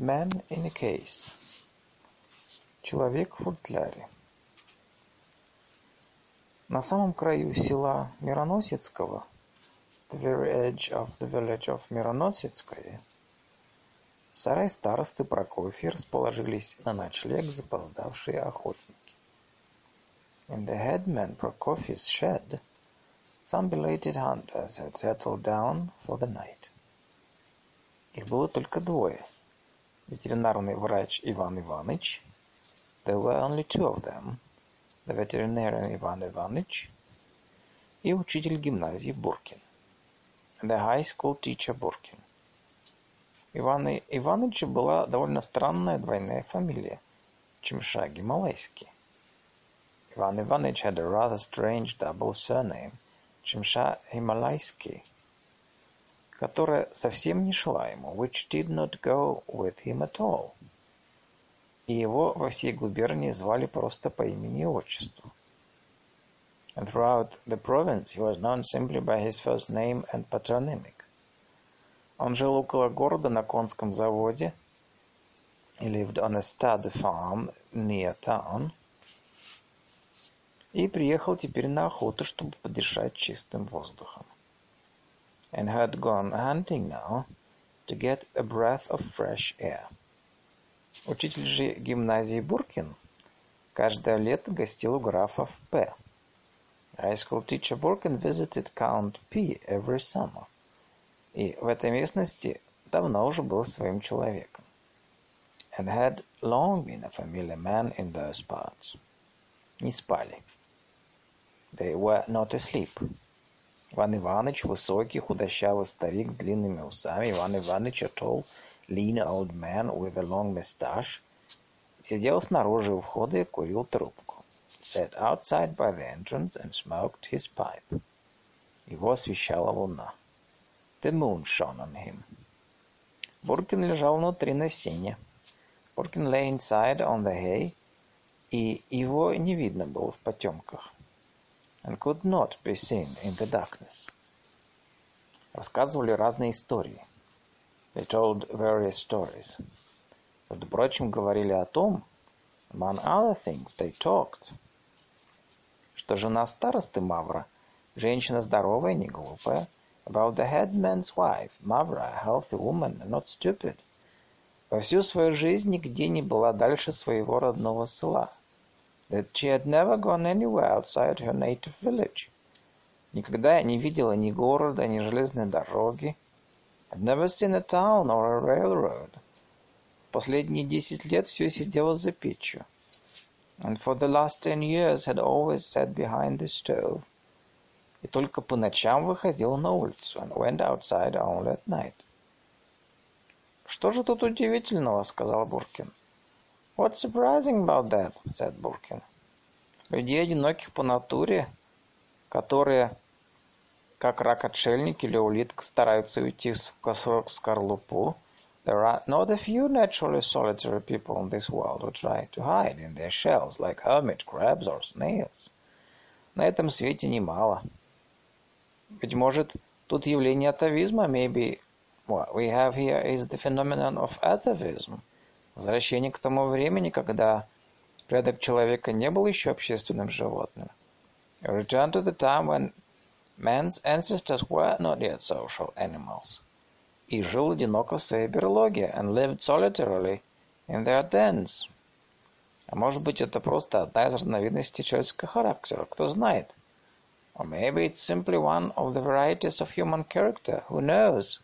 man in a case. Человек в футляре. На самом краю села Мироносецкого, the very edge of the village of Мироносецкое, сарай старосты Прокофья расположились на ночлег запоздавшие охотники. In the headman Prokofy's shed, some belated hunters had settled down for the night. Их было только двое. Ветеринарный врач Иван Иванович. There were only two of them. The veterinarian Иван Иванович и учитель гимназии Буркин. The high school teacher Буркин. Ивана Ивановича была довольно странная двойная фамилия. Чемша Гималайский. Ivan Ivanich had a rather strange double surname, Чемша Гималайский которая совсем не шла ему, which did not go with him at all. И его во всей губернии звали просто по имени и отчеству. And throughout the province he was known simply by his first name and patronymic. Он жил около города на конском заводе. He lived on a stud farm near town. И приехал теперь на охоту, чтобы подышать чистым воздухом and had gone hunting now to get a breath of fresh air. Учитель же гимназии Буркин каждое лето гостил у графа в П. High school teacher Burkin visited Count P every summer. И в этой местности давно уже был своим человеком. And had long been a familiar man in those parts. Не спали. They were not asleep. Иван Иванович, высокий, худощавый старик с длинными усами, Иван Иванович, a tall, lean old man with a long mustache, сидел снаружи у входа и курил трубку. Sat outside by the entrance and smoked his pipe. Его освещала луна. The moon shone on him. Буркин лежал внутри на сене. Буркин lay inside on the hay, и его не видно было в потемках and could not be seen in the darkness. Рассказывали разные истории. They told various stories. Между прочим, говорили о том, among other things, they talked, что жена старосты Мавра, женщина здоровая, не глупая, about the headman's wife, Mavra, a healthy woman, not stupid, во всю свою жизнь нигде не была дальше своего родного села – that she had never gone anywhere outside her native village. Никогда не видела ни города, ни железной дороги. Had never seen a town or a railroad. Последние десять лет все сидела за печью. And for the last ten years had always sat behind the stove. И только по ночам выходила на улицу and went outside only at night. «Что же тут удивительного?» — сказал Буркин. What's surprising about that? said Буркин. Людей одиноких по натуре, которые, как рак-отшельник или улитка, стараются уйти в скорлупу. There are not a few naturally solitary people in this world who try to hide in their shells like hermit crabs or snails. На этом свете немало. Быть может, тут явление атовизма, maybe what we have here is the phenomenon of atavism. Возвращение к тому времени, когда предок человека не был еще общественным животным. A return to the time when man's ancestors were not yet social animals. И жил одиноко в своей берлоге and lived solitarily in their dens. А может быть, это просто одна из разновидностей человеческого характера, кто знает. Or maybe it's simply one of the varieties of human character, who knows?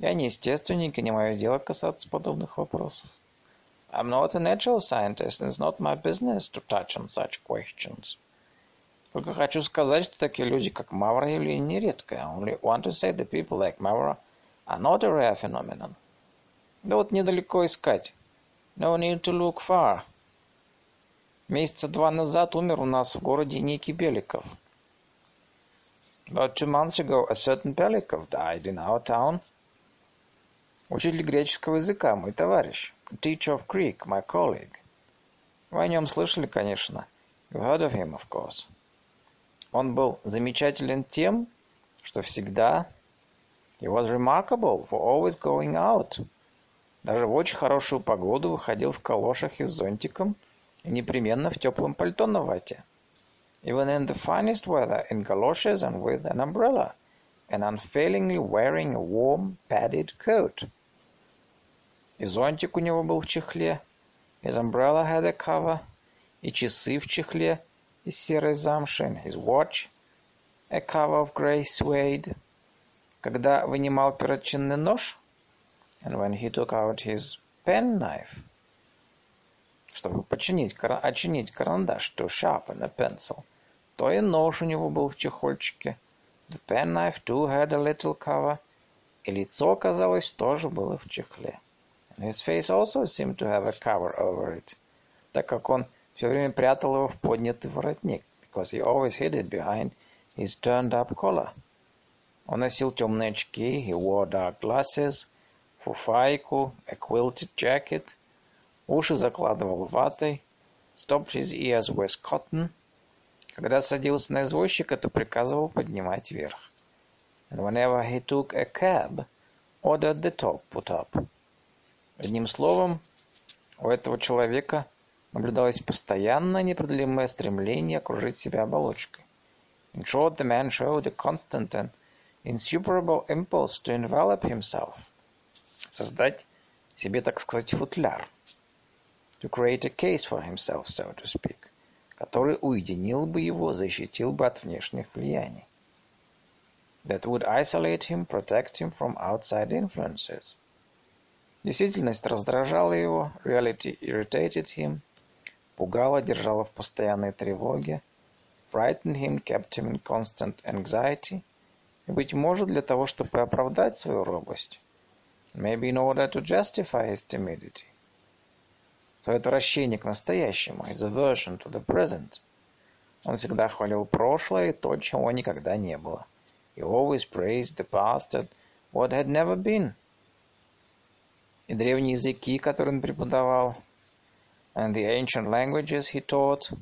Я не естественник, и не мое дело касаться подобных вопросов. I'm not a natural scientist, and it's not my business to touch on such questions. Только хочу сказать, что такие люди, как Мавра, явление нередкое. I only want to say that people like Mavra are not a rare phenomenon. Да вот недалеко искать. No need to look far. Месяца два назад умер у нас в городе некий Беликов. About two months ago, a certain Belikov died in our town. Учитель греческого языка, мой товарищ. Teacher of Greek, my colleague. Вы о нем слышали, конечно. You heard of him, of course. Он был замечателен тем, что всегда... He was remarkable for always going out. Даже в очень хорошую погоду выходил в калошах и с зонтиком и непременно в теплом пальто на вате. Even in the finest weather, in galoshes and with an umbrella, and unfailingly wearing a warm, padded coat. И зонтик у него был в чехле, his umbrella had a cover, и часы в чехле из серой замши, his watch, a cover of grey suede. Когда вынимал перочинный нож, and when he took out his penknife, чтобы починить, очинить карандаш, to sharpen a pencil, то и нож у него был в чехольчике. The penknife too had a little cover, и лицо, казалось, тоже было в чехле. And his face also seemed to have a cover over it, так как он все время прятал его в поднятый воротник, because he always hid it behind his turned-up collar. Он носил темные очки, he wore dark glasses, фуфайку, a quilted jacket, уши закладывал ватой, stopped his ears with cotton. Когда садился на извозчика, то приказывал поднимать вверх. And whenever he took a cab, ordered the top put up. Одним словом, у этого человека наблюдалось постоянное непреодолимое стремление окружить себя оболочкой. In short, the man showed a constant and insuperable impulse to envelop himself – создать себе, так сказать, футляр. To create a case for himself, so to speak, который уединил бы его, защитил бы от внешних влияний. That would isolate him, protect him from outside influences. Действительность раздражала его, reality irritated him, пугала, держала в постоянной тревоге, frightened him, kept him in constant anxiety, и, быть может, для того, чтобы оправдать свою робость, maybe in order to justify his timidity. Свое отвращение к настоящему, his aversion to the present. Он всегда хвалил прошлое и то, чего никогда не было. He always praised the past and what had never been. И древние языки, которые он преподавал, and the ancient languages he taught,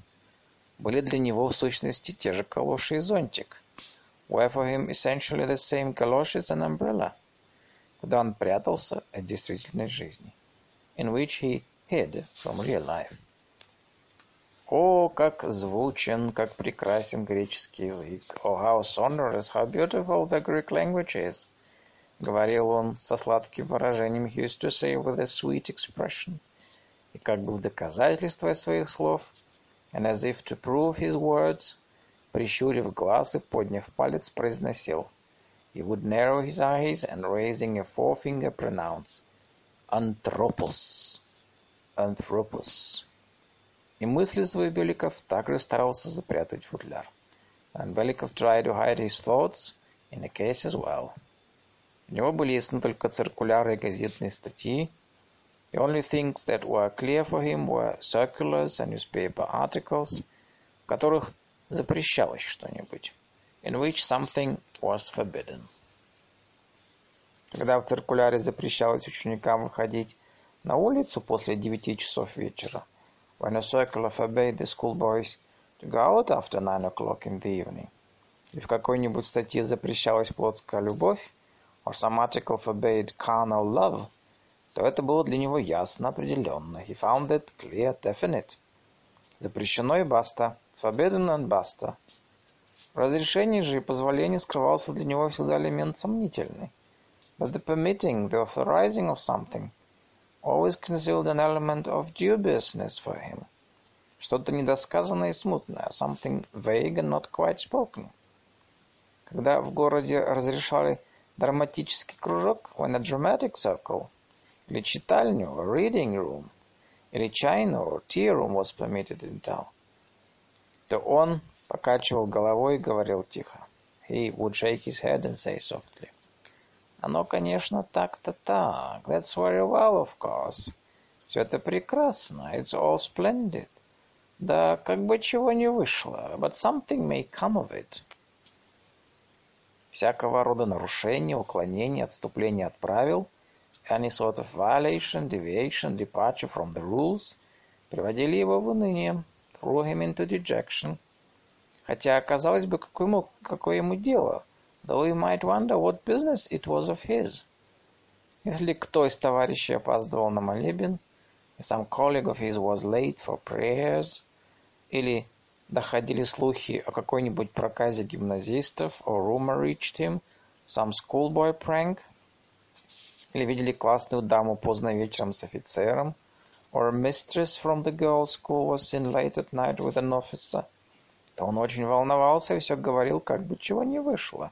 были для него в сущности те же калоши и зонтик. Were for him essentially the same galoshes and umbrella – куда он прятался от действительной жизни, in which he hid from real life. О, как звучен, как прекрасен греческий язык! Oh, how sonorous, how beautiful the Greek language is! Говорил он со сладким выражением, used to say with a sweet expression. И как бы в доказательство своих слов, and as if to prove his words, прищурив глаз и подняв палец, произносил — He would narrow his eyes and raising a forefinger pronounce «Anthropos», «Anthropos». И мысли свои Беликов также старался запрятать в футляр. And Беликов tried to hide his thoughts in a case as well. У него были ясны только циркуляры и газетные статьи. The only things that were clear for him were circulars and newspaper articles, в которых запрещалось что-нибудь in which something was forbidden. Когда в циркуляре запрещалось ученикам выходить на улицу после девяти часов вечера, when a circular forbade the schoolboys to go out after nine o'clock in the evening, или в какой-нибудь статье запрещалась плотская любовь, or some article forbade carnal love, то это было для него ясно, определенно. He found it clear, definite. Запрещено и баста. Forbidden and basta. В разрешении же и позволении скрывался для него всегда элемент сомнительный. But the permitting, the authorizing of something always concealed an element of dubiousness for him. Что-то недосказанное и смутное, something vague and not quite spoken. Когда в городе разрешали драматический кружок, when a dramatic circle, или читальню, a reading room, или чайную, or tea room was permitted in town, то он покачивал головой и говорил тихо. He would shake his head and say softly. Оно, конечно, так-то так. That's very well, of course. Все это прекрасно. It's all splendid. Да как бы чего не вышло. But something may come of it. Всякого рода нарушения, уклонения, отступления от правил, any sort of violation, deviation, departure from the rules, приводили его в уныние, threw him into dejection – Хотя, казалось бы, какое ему, какое ему дело? Though he might wonder what business it was of his. Если кто из товарищей опаздывал на молебен, if some colleague of his was late for prayers, или доходили слухи о какой-нибудь проказе гимназистов, or rumor reached him, some schoolboy prank, или видели классную даму поздно вечером с офицером, or a mistress from the girls' school was seen late at night with an officer, то он очень волновался и все говорил, как бы чего не вышло.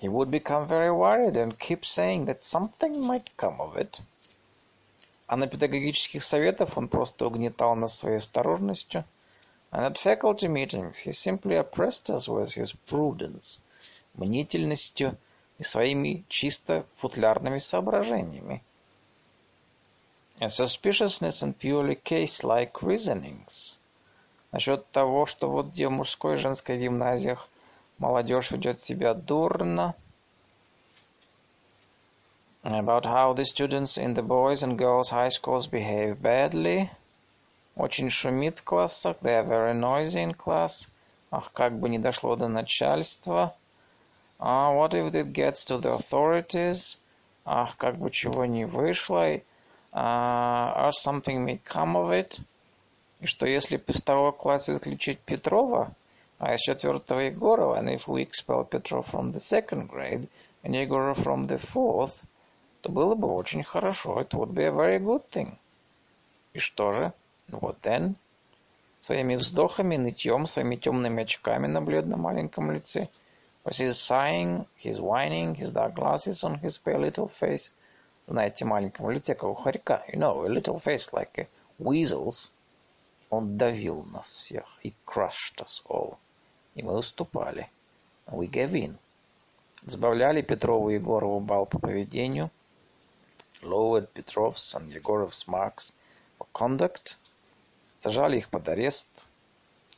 He would become very worried and keep saying that something might come of it. А на педагогических советах он просто угнетал нас своей осторожностью. And at faculty meetings he simply oppressed us with his prudence, мнительностью и своими чисто футлярными соображениями. And suspiciousness and purely case-like reasonings. Насчет того, что вот где в мужской и женской гимназиях молодежь ведет себя дурно – about how the students in the boys and girls high schools behave badly. Очень шумит в классах. They are very noisy in class. Ах, как бы не дошло до начальства. Uh, what if it gets to the authorities? Ах, как бы чего не вышло. Uh, or something may come of it. И что если из второго класса исключить Петрова, а из четвертого Егорова, and if we expel Petrov from the second grade and Егоров from the fourth, то было бы очень хорошо. It would be a very good thing. И что же? Вот then. Своими вздохами, нытьем, своими темными очками на бледном маленьком лице. Was his sighing, his whining, his dark glasses on his pale little face. Знаете, маленьком лице, как у хорька. You know, a little face like a weasel's. Он давил нас всех. He crushed us all. И мы уступали. We gave in. Сбавляли Петрову и Егорову бал по поведению – lowered Petrov's and Yegorov's marks for conduct, сажали их под арест,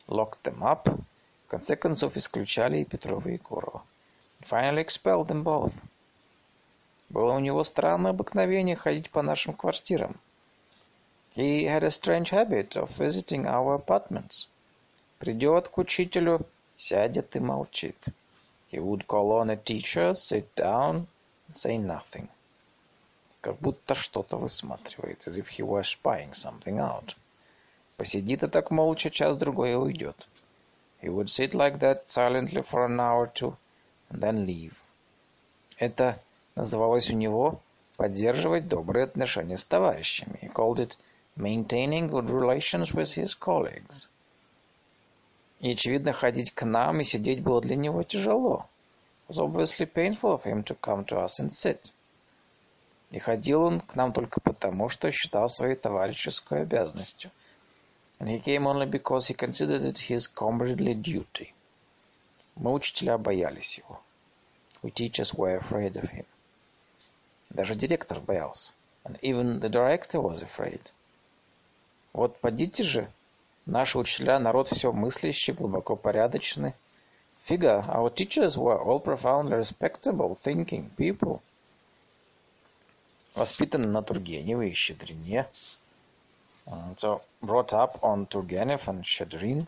locked them up, в конце концов исключали и Петрова и Егорова. Finally expelled them both. Было у него странное обыкновение ходить по нашим квартирам. He had a strange habit of visiting our apartments. Придет к учителю, сядет и молчит. He would call on a teacher, sit down, say nothing как будто что-то высматривает, as if he were spying something out. Посидит и так молча час-другой и уйдет. He would sit like that silently for an hour or two, and then leave. Это называлось у него поддерживать добрые отношения с товарищами. He called it maintaining good relations with his colleagues. И, очевидно, ходить к нам и сидеть было для него тяжело. It was obviously painful of him to come to us and sit. И ходил он к нам только потому, что считал своей товарищеской обязанностью. And he came only because he considered it his comradely duty. Мы, учителя, боялись его. We teachers were afraid of him. Даже директор боялся. And even the director was afraid. Вот подите же, наши учителя, народ все мыслящий, глубоко порядочный. Figure, our teachers were all profoundly respectable, thinking people. воспитан на Тургеневе и Щедрине. So, brought up on Turgenev and Shadrin.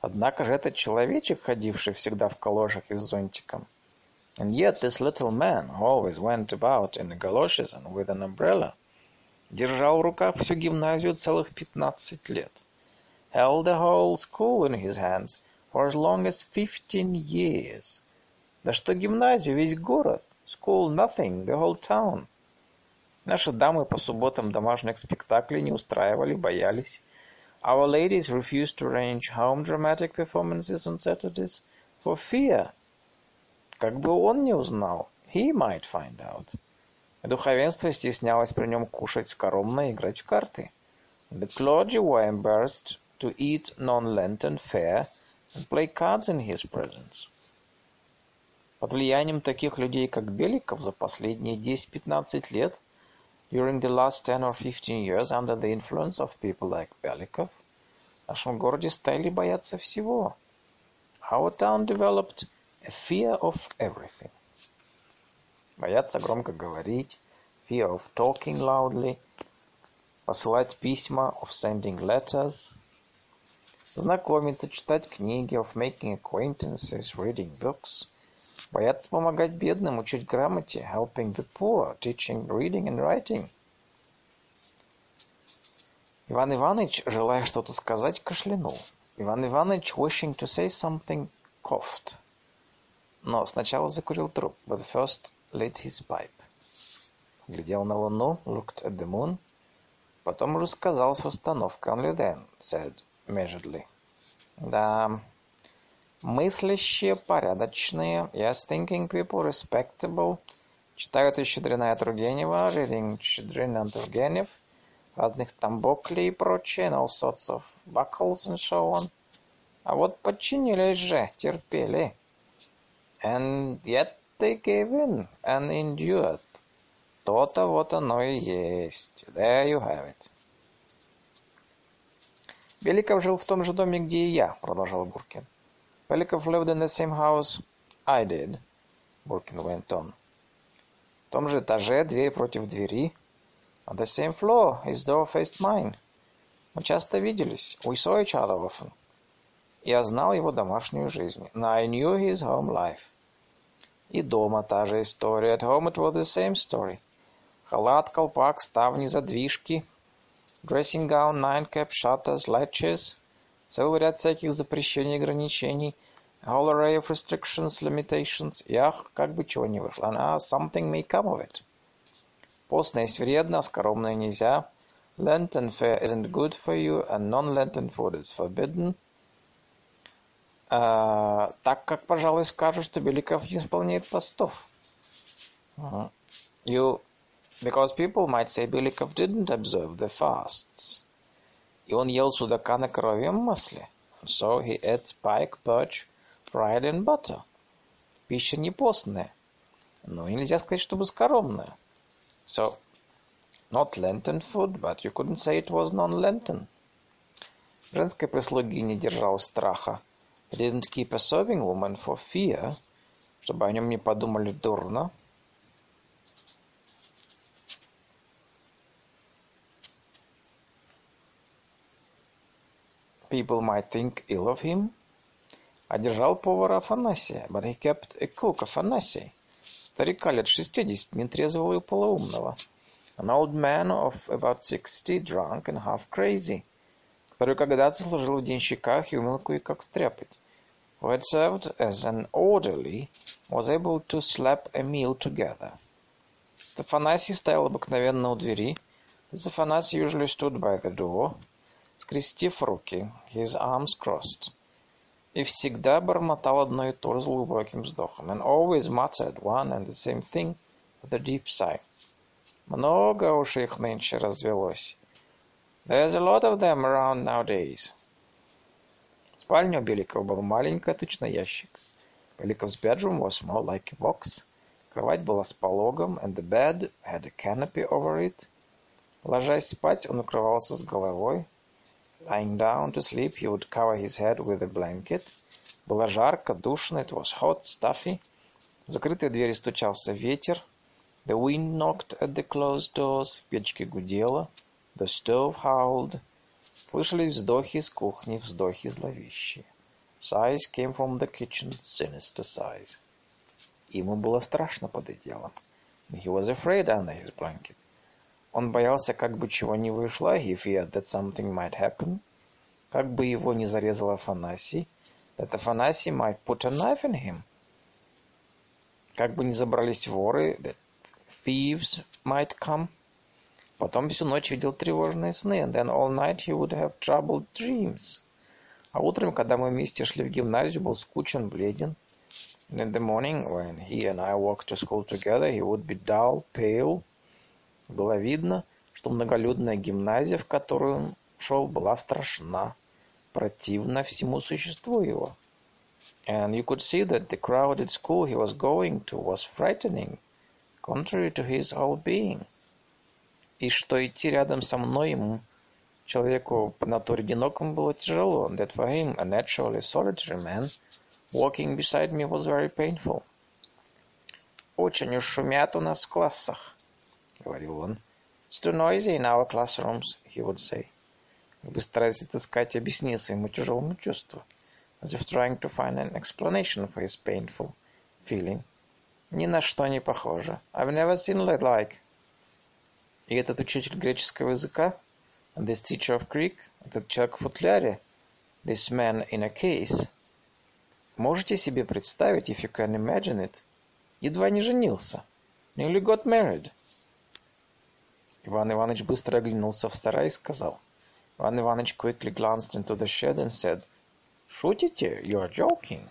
Однако же этот человечек, ходивший всегда в калошах и с зонтиком. And yet this little man always went about in galoshes and with an umbrella. Держал в руках всю гимназию целых пятнадцать лет. Held the whole school in his hands for as long as fifteen years. Да что гимназию, весь город. School nothing, the whole town. Наши дамы по субботам домашних спектаклей не устраивали, боялись. Our ladies refused to arrange home dramatic performances on Saturdays for fear. Как бы он не узнал, he might find out. Духовенство стеснялось при нем кушать скоромно и играть в карты. The clergy were embarrassed to eat non-Lenten fare and play cards in his presence. Под влиянием таких людей, как Беликов, за последние 10-15 лет During the last 10 or 15 years, under the influence of people like Belikov, в нашем городе стали бояться всего. Our town developed a fear of everything. Бояться громко говорить, fear of talking loudly, посылать письма, of sending letters, знакомиться, читать книги, of making acquaintances, reading books, Боятся помогать бедным, учить грамоте, helping the poor, teaching reading and writing. Иван Иванович, желая что-то сказать, кашлянул. Иван Иванович, wishing to say something, coughed. Но сначала закурил трубку, but first lit his pipe. Глядел на луну, looked at the moon. Потом уже сказал с расстановкой, only then said measuredly. Да, мыслящие, порядочные, yes, thinking people, respectable, читают и Щедрина и Тургенева, reading and Тургенев, разных там Бокли и прочее, and all sorts of buckles and so on. А вот подчинились же, терпели. And yet they gave in and endured. То-то вот оно и есть. There you have it. Беликов жил в том же доме, где и я, продолжал Буркин. Беликов lived in the same house I did, Буркин went on. В том же этаже, дверь против двери. On the same floor, his door faced mine. Мы часто виделись. We saw each other often. Я знал его домашнюю жизнь. And I knew his home life. И дома та же история. At home it was the same story. Халат, колпак, ставни, задвижки. Dressing gown, nine cap, shutters, latches. Целый ряд всяких запрещений ограничений. A whole array of restrictions, limitations. И ах, как бы чего не вышло. And ah, something may come of it. Постное есть вредно, скоромное нельзя. Lenten fare isn't good for you, and non-Lenten food is forbidden. Uh, так как, пожалуй, скажут, что Беликов не исполняет постов. Uh-huh. You, because people might say Беликов didn't observe the fasts. И он ел судака на коровьем масле. So he ate pike, perch, fried in butter. Пища не постная, но нельзя сказать, чтобы скоромная. So, not Lenten food, but you couldn't say it was non-Lenten. Женской прислуги не держал страха. He didn't keep a serving woman for fear, чтобы о нем не подумали дурно. People might think ill of him. А держал повара Афанасия, but he kept a cook Афанасий. Старика лет шестидесяти, нетрезвого и полоумного. An old man of about sixty, drunk and half crazy, который когда-то служил в денщиках и умел кое-как стряпать. Who had served as an orderly, was able to slap a meal together. Афанасий стоял обыкновенно у двери. This Афанасий usually stood by the door, скрестив руки, his arms crossed. И всегда бормотал одно и то с глубоким вздохом. And always muttered one and the same thing with a deep sigh. Много уж их нынче развелось. There's a lot of them around nowadays. Спальня у Беликова была маленькая, точно ящик. Беликов's bedroom was more like a box. Кровать была с пологом, and the bed had a canopy over it. Ложась спать, он укрывался с головой, Lying down to sleep, he would cover his head with a blanket. Было жарко, душно, it was hot, stuffy. В закрытые двери стучался ветер. The wind knocked at the closed doors, в печке гудело. The stove howled. Слышались вздохи из кухни, вздохи зловещие. Sighs came from the kitchen, sinister sighs. Ему было страшно под одеялом. He was afraid under his blanket. Он боялся, как бы чего не вышло, he feared that something might happen, как бы его не зарезал Афанасий, that Афанасий might put a knife in him, как бы не забрались воры, that thieves might come. Потом всю ночь видел тревожные сны, and then all night he would have troubled dreams. А утром, когда мы вместе шли в гимназию, был скучен, бледен. And in the morning, when he and I walked to school together, he would be dull, pale, Было видно, что многолюдная гимназия, в которую он шел, была страшна, противна всему существу его. And you could see that the crowded school he was going to was frightening, contrary to his whole being. И что идти рядом со мной ему, человеку по натуре одинокому, было тяжело. And that for him, a naturally solitary man, walking beside me was very painful. Очень уж шумят у нас в классах. — говорил он. «It's too noisy in our classrooms», he would say. Как бы стараясь отыскать объяснение своему тяжелому чувству. As if trying to find an explanation for his painful feeling. Ни на что не похоже. I've never seen it like. И этот учитель греческого языка, this teacher of Greek, этот человек в футляре, this man in a case, можете себе представить, if you can imagine it, едва не женился. Nearly got married. Иван Иванович быстро оглянулся в сарай и сказал. Иван Иванович quickly glanced into the shed and said, Шутите? You are joking.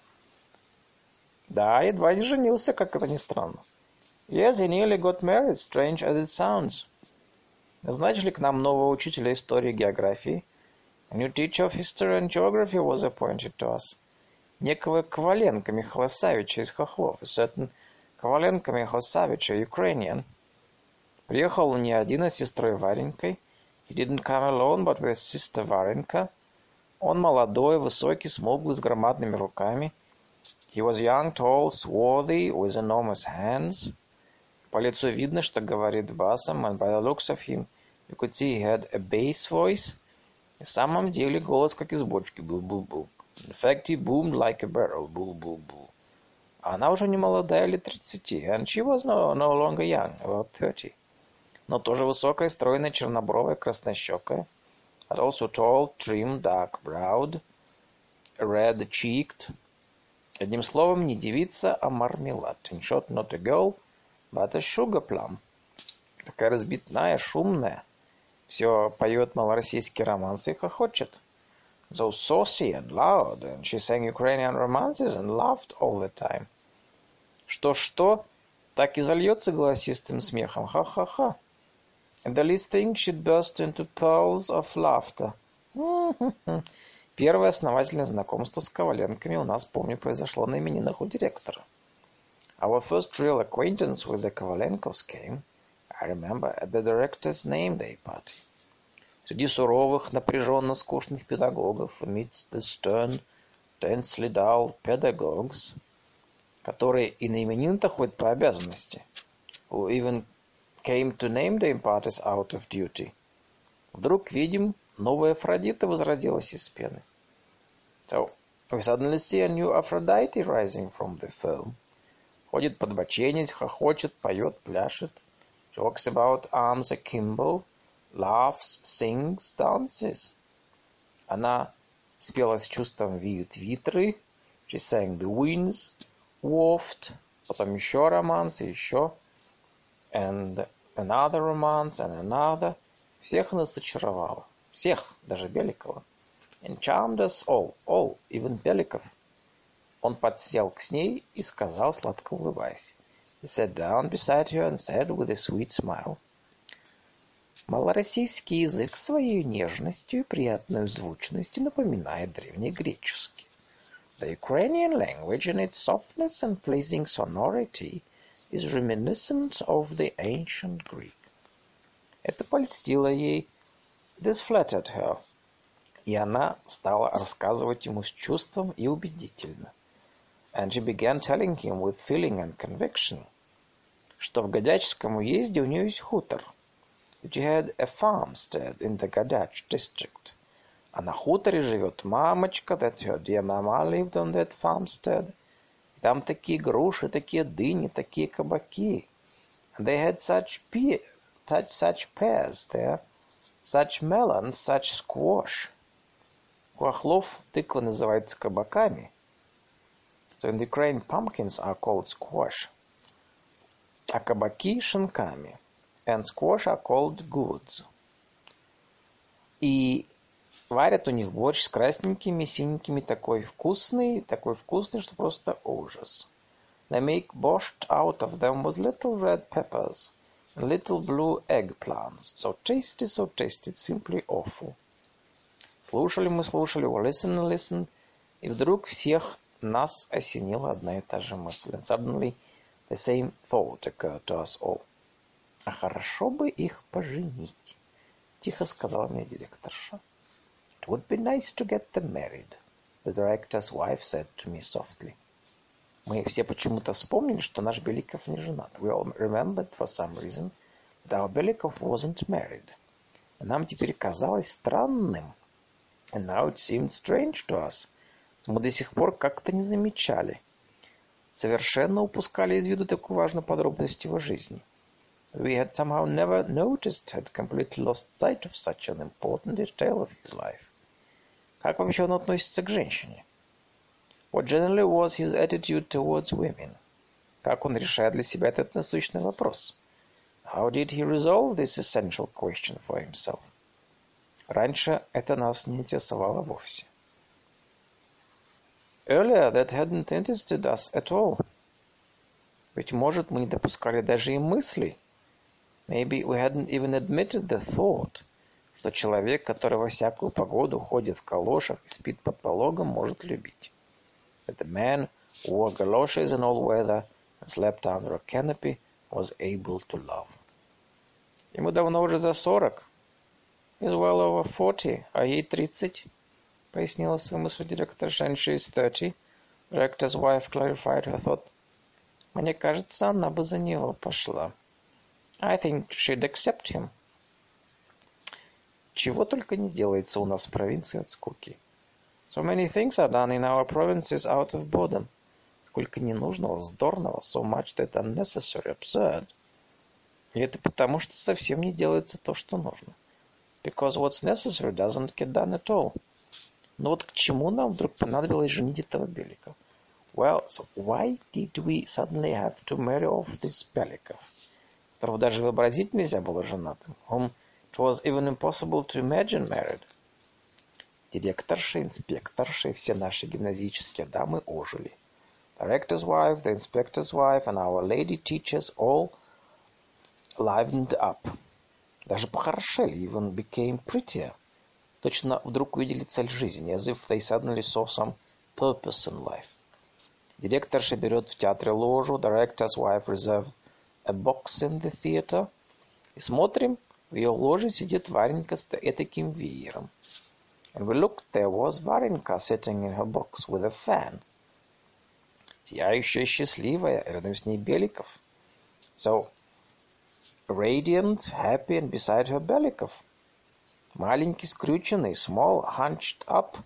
Да, едва не женился, как это ни странно. Yes, he nearly got married, strange as it sounds. Назначили к нам нового учителя истории и географии. A new teacher of history and geography was appointed to us. Некого Коваленко Михаила Савича из Хохлов. A certain Коваленко Михаил Савича, Ukrainian. Приехал не один, а с сестрой Варенькой. He didn't come alone, but with sister Varenka. Он молодой, высокий, смуглый, с громадными руками. He was young, tall, swarthy, with enormous hands. По лицу видно, что говорит басом, and by the looks of him, you could see he had a bass voice. В самом деле голос как из бочки, бу-бу-бу. In fact, he boomed like a barrel, бу-бу-бу. Она уже не молодая, лет тридцати, and she was no, no longer young, about thirty. Но тоже высокая, стройная, чернобровая, краснощекая. But also tall, trim, dark-browed, red-cheeked. Одним словом, не девица, а мармелад. In short, not a girl, but a sugar plum. Такая разбитная, шумная. Все поет малороссийские романсы и хохочет. So saucy and loud, and she sang Ukrainian romances and laughed all the time. Что-что, так и зальется голосистым смехом. Ха-ха-ха. And the least thing she'd burst into pearls of laughter. Первое основательное знакомство с Коваленками у нас, помню, произошло на именинах у директора. Our first real acquaintance with the Kovalenkos came, I remember, at the director's name day party. Среди суровых, напряженно скучных педагогов, amidst the stern, tensely dull pedagogues, которые и на именины-то ходят по обязанности, who even came to name day parties out of duty. Вдруг видим, новая Афродита возродилась из пены. So, we suddenly see a new Aphrodite rising from the foam. Ходит подбоченец, хохочет, поет, пляшет. Talks about arms akimbo, laughs, sings, dances. Она спела с чувством виют витры. She sang the winds, waft. Потом еще романс, еще. And another romance, and another. Всех нас очаровала. Всех, даже Беликова. And charmed us all, all, even Беликов. Он подсел к ней и сказал, сладко улыбаясь. He sat down beside her and said with a sweet smile. Малороссийский язык своей нежностью и приятной звучностью напоминает древнегреческий. The Ukrainian language in its softness and pleasing sonority is reminiscent of the ancient Greek. Это польстило ей. This flattered her. И она стала рассказывать ему с чувством и убедительно. And she began telling him with feeling and conviction, что в Гадячском уезде у нее есть хутор. She had a farmstead in the Gadach district. А на хуторе живет мамочка, that her dear mama lived on that farmstead. Там такие груши, такие дыни, такие кабаки. They had such, pe such, such pears there, such melons, such squash. У охлов тыквы называются кабаками. So in Ukraine, pumpkins are called squash. А кабаки – шинками. And squash are called goods. И варят у них борщ с красненькими, синенькими, такой вкусный, такой вкусный, что просто ужас. They make borscht out of them with little red peppers little blue eggplants. So tasty, so tasty, it's simply awful. Слушали мы, слушали, we listen and listen, и вдруг всех нас осенила одна и та же мысль. And suddenly the same thought occurred to us all. А хорошо бы их поженить, тихо сказала мне директорша. It would be nice to get them married, the director's wife said to me softly. Мы все почему-то вспомнили, что наш Беликов не женат. We all remembered for some reason that our Belikov wasn't married. И нам теперь казалось странным. And now it seemed strange to us. Мы до сих пор как-то не замечали. совершенно упускали из виду такую важную подробность его жизни. We had somehow never noticed, had completely lost sight of such an important detail of his life. Как вообще он относится к женщине? What generally was his attitude towards women? Как он решает для себя этот насущный вопрос? How did he resolve this essential question for himself? Раньше это нас не интересовало вовсе. Earlier that hadn't interested us at all. Быть может, мы не допускали даже и мысли. Maybe we hadn't even admitted the thought, что человек, который во всякую погоду ходит в калошах и спит под пологом, может любить. That the man who wore galoshes in all weather and slept under a canopy was able to love. Ему давно уже за сорок. He's well over forty, а ей тридцать, пояснила свою мысль директорша, and she is thirty. Director's wife clarified her thought. Мне кажется, она бы за него пошла. I think she'd accept him. Чего только не делается у нас в провинции от скуки. So many things are done in our provinces out of boredom. Сколько ненужного, вздорного, so much that unnecessary, absurd. И это потому, что совсем не делается то, что нужно. Because what's necessary doesn't get done at all. Но вот к чему нам вдруг понадобилось женить этого Беликова? Well, so why did we suddenly have to marry off this Беликов, которого даже вообразить нельзя было женатым, whom it was even impossible to imagine married? Директорша, инспекторша и все наши гимназические дамы ожили. Director's wife, the inspector's wife, and our lady teachers all livened up. Даже похорошели, even became prettier. Точно вдруг увидели цель жизни, as if they suddenly saw some purpose in life. Директорша берет в театре ложу, director's wife reserved a box in the theater. И смотрим, в ее ложе сидит Варенька с этаким веером. And we looked, there was Varenka sitting in her box with a fan. Сияющая, счастливая, рядом с ней Беликов. So, radiant, happy, and beside her Беликов. Маленький, скрюченный, small, hunched up.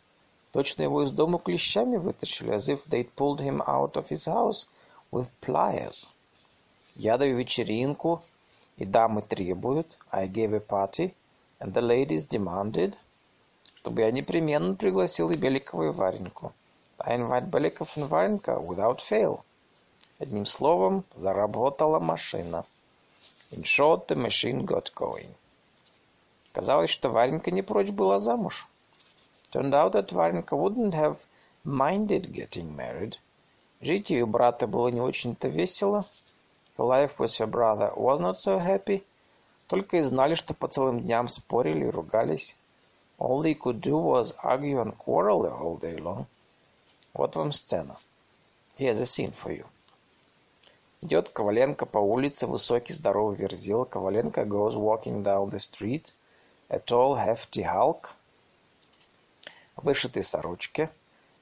Точно его из дома клещами вытащили, as if they'd pulled him out of his house with pliers. Я даю вечеринку, и дамы требуют, I gave a party, and the ladies demanded, чтобы я непременно пригласил и Беликова, и Вареньку. I invite Беликов и Варенька without fail. Одним словом, заработала машина. In short, the machine got going. Казалось, что Варенька не прочь была замуж. Turned out that Варенька wouldn't have minded getting married. Жить ее брата было не очень-то весело. Life with her brother was not so happy. Только и знали, что по целым дням спорили и ругались. All they could do was argue and quarrel whole day long. Вот вам сцена. Here's a scene for you. Идет Коваленко по улице, высокий здоровый верзила. Коваленко goes walking down the street. A tall, hefty hulk. Вышитой сорочке.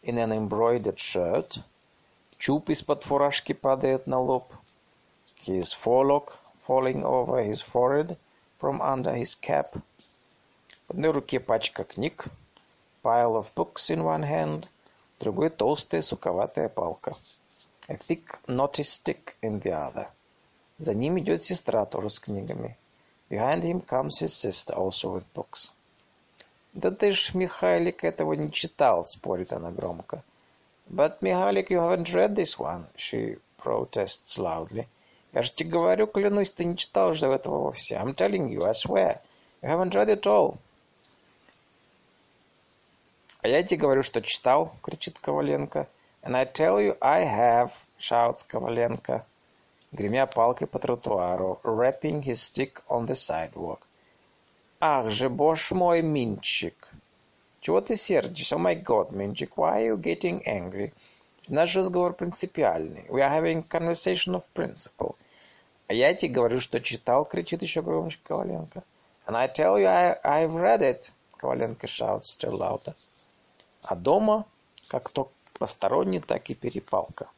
In an embroidered shirt. Чуб из-под фуражки падает на лоб. His forelock falling over his forehead from under his cap. В одной руке пачка книг. Pile of books in one hand. В другой толстая суковатая палка. A thick knotty stick in the other. За ним идет сестра тоже с книгами. Behind him comes his sister also with books. Да ты ж, Михайлик, этого не читал, спорит она громко. But, Михайлик, you haven't read this one, she protests loudly. Я же тебе говорю, клянусь, ты не читал же этого вовсе. I'm telling you, I swear. You haven't read it all. А я тебе говорю, что читал, кричит Коваленко. And I tell you, I have, shouts Коваленко, гремя палкой по тротуару, rapping his stick on the sidewalk. Ах же, боже мой, Минчик! Чего ты сердишься? Oh my God, Минчик, why are you getting angry? Наш разговор принципиальный. We are having conversation of principle. А я тебе говорю, что читал, кричит еще громче Коваленко. And I tell you, I, I've read it, Коваленко shouts still louder. А дома, как то посторонний, так и перепалка.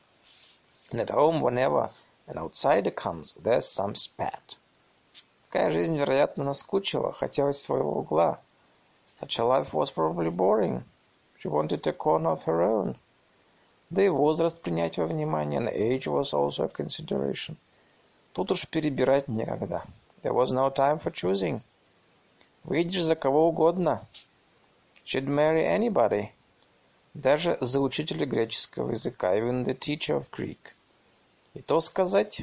And at home, whenever an outsider comes, there's some spat. Такая жизнь, вероятно, наскучила, хотелось своего угла. Such a life was probably boring. She wanted a corner of her own. Да и возраст принять во внимание, and age was also a consideration. Тут уж перебирать некогда. There was no time for choosing. Выйдешь за кого угодно. She'd marry anybody. Даже за учителя греческого языка, even the teacher of Greek. И то сказать,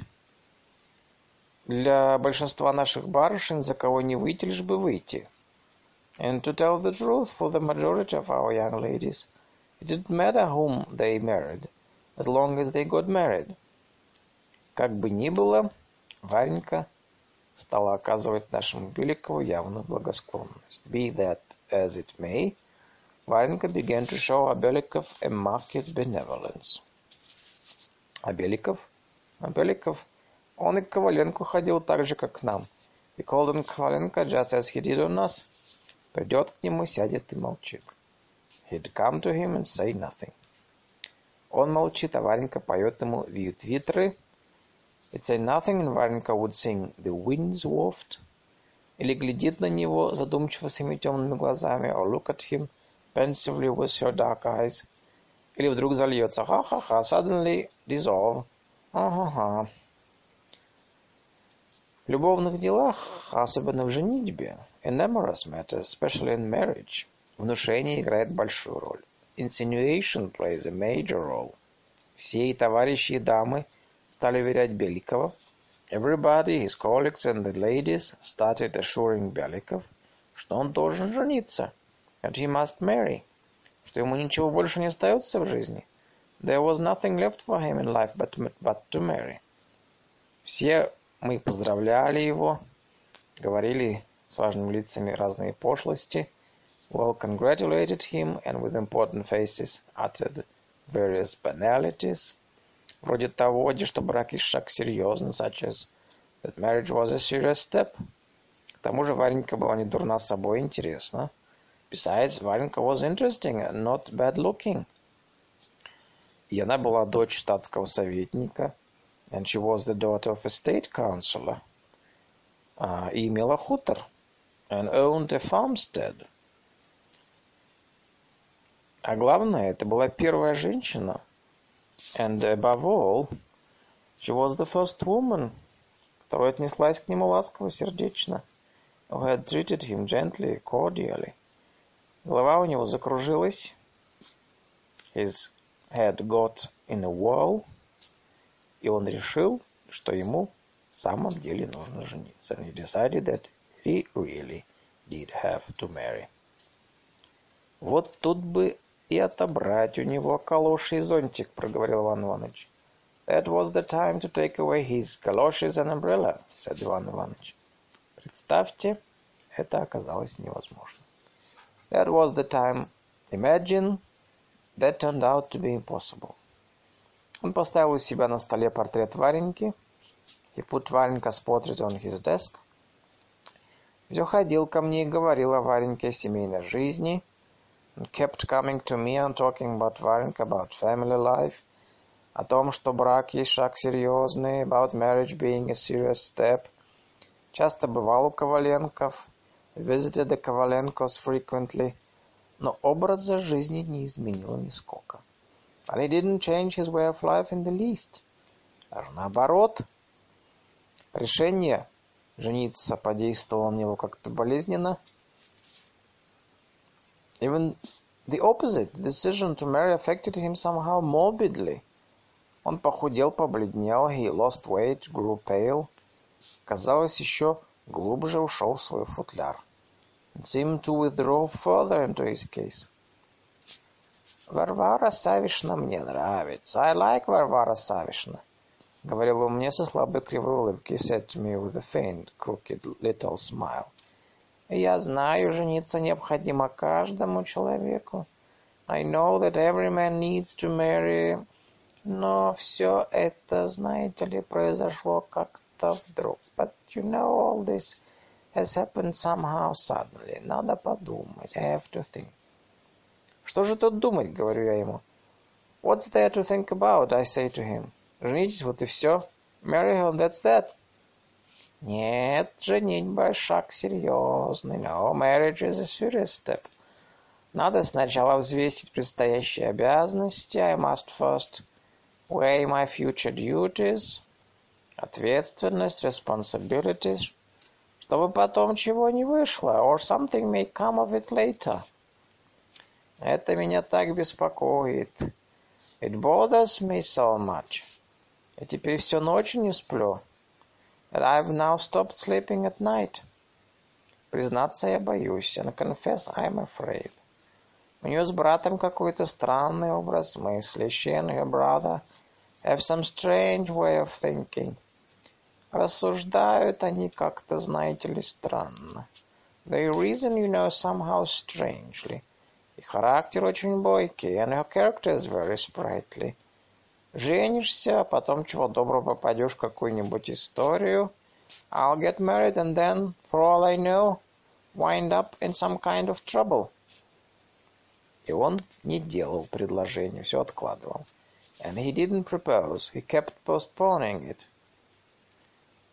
для большинства наших барышень за кого не выйти, лишь бы выйти. And to tell the truth, for the majority of our young ladies, it didn't matter whom they married, as long as they got married. Как бы ни было, Варенька стала оказывать нашему Беликову явную благосклонность. Be that as it may, Варенька began to show Абеликов a marked benevolence. А Беликов? А Беликов, он и к Коваленко ходил так же, как к нам. He called him Коваленко just as he did on us. Придет к нему, сядет и молчит. He'd come to him and say nothing. Он молчит, а Варенька поет ему «Вьют витры», It say nothing, and Варенька would sing «The winds waft», или глядит на него задумчиво своими темными глазами, or look at him pensively with her dark eyes, или вдруг зальется «Ха-ха-ха», suddenly dissolve, «Ха-ха-ха». В любовных делах, особенно в женитьбе, in amorous matters, especially in marriage, внушение играет большую роль. Insinuation plays a major role. Все и товарищи, и дамы – стали уверять Беликова. Everybody, his colleagues and the ladies, started assuring Беликов, что он должен жениться, that he must marry, что ему ничего больше не остается в жизни. There was nothing left for him in life but, but to marry. Все мы поздравляли его, говорили с важными лицами разные пошлости, well congratulated him and with important faces uttered various banalities – вроде того, что брак есть шаг серьезный, such as that marriage was a serious step. К тому же Варенька была не дурна собой, интересно. Besides, Варенька was interesting not bad looking. И она была дочь статского советника, and she was the daughter of a state councillor. А, и имела хутор, and owned a farmstead. А главное, это была первая женщина – And above all, she was the first woman, которая отнеслась к нему ласково, сердечно, who had treated him gently, cordially. Голова у него закружилась, his head got in a whirl, и он решил, что ему в самом деле нужно жениться. And he decided that he really did have to marry. Вот тут бы и отобрать у него калоши и зонтик, проговорил Иван Иванович. That was the time to take away his galoshes and umbrella, said Иван Иванович. Представьте, это оказалось невозможно. That was the time. Imagine, that turned out to be impossible. Он поставил у себя на столе портрет Вареньки. He put Вареньka's portrait on his desk. Все ходил ко мне и говорил о Вареньке, о семейной жизни – kept coming to me and talking about Varenka, about family life, о том, что брак есть шаг серьезный, about marriage being a serious step. Часто бывал у Коваленков, visited the Коваленкos frequently, но образа жизни не изменил нисколько. And he didn't change his way of life in the least. Наоборот, решение жениться подействовало на него как-то болезненно – Even the opposite, the decision to marry affected him somehow morbidly. Он похудел, побледнел, he lost weight, grew pale. Казалось, еще глубже ушел в свой футляр. It seemed to withdraw further into his case. Варвара Савишна мне нравится. I like Варвара Савишна. Говорил он мне со слабой кривой улыбкой, said to me with a faint, crooked little smile. Я знаю, жениться необходимо каждому человеку. I know that every man needs to marry. Но все это, знаете ли, произошло как-то вдруг. But you know all this has happened somehow suddenly. Надо подумать. I have to think. Что же тут думать, говорю я ему. What's there to think about, I say to him. Женитесь, вот и все. Marry her, that's that. Нет, женитьба шаг серьезный. No, marriage is a serious step. Надо сначала взвесить предстоящие обязанности. I must first weigh my future duties. Ответственность, responsibilities. Чтобы потом чего не вышло. Or something may come of it later. Это меня так беспокоит. It bothers me so much. Я теперь всю ночь не сплю. That I've now stopped sleeping at night. Признаться, я боюсь. And confess I'm afraid. У нее с братом какой-то странный образ мысли. She and her brother have some strange way of thinking. Рассуждают они как-то, знаете ли, странно. They reason, you know, somehow strangely. И характер очень бойкий, and her character is very sprightly. Женишься, а потом чего доброго попадешь в какую-нибудь историю. I'll get married and then, for all I know, wind up in some kind of trouble. И он не делал предложение, все откладывал. And he didn't propose, he kept postponing it.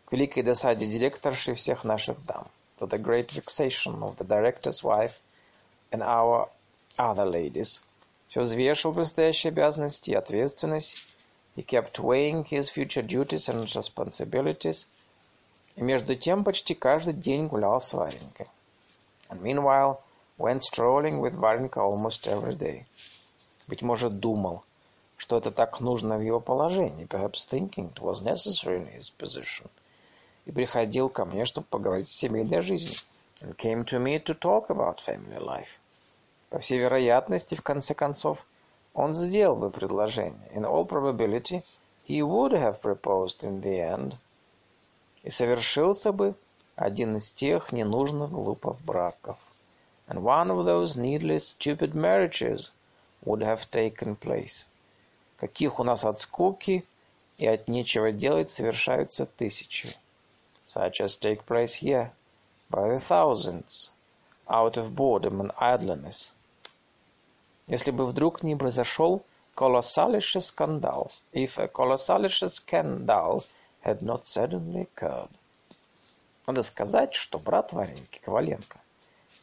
К великой досаде директорши всех наших дам. To the great vexation of the director's wife and our other ladies. Все взвешивал предстоящие обязанности и ответственность. He kept weighing his future duties and responsibilities. И между тем почти каждый день гулял с Варенькой. And meanwhile, went strolling with Varenka almost every day. Быть может, думал, что это так нужно в его положении, perhaps thinking it was necessary in his position. И приходил ко мне, чтобы поговорить о семейной жизни. And came to me to talk about family life. По всей вероятности, в конце концов, он сделал бы предложение. In all probability, he would have proposed in the end. И совершился бы один из тех ненужных глупых браков and one of those needless, stupid marriages would have taken place. Каких у нас от скуки и от нечего делать совершаются тысячи. Such as take place here by the thousands, out of boredom and idleness. Если бы вдруг не произошел колоссальнейший скандал, if a colossalish scandal had not suddenly occurred. Надо сказать, что брат Вареньки, Коваленко,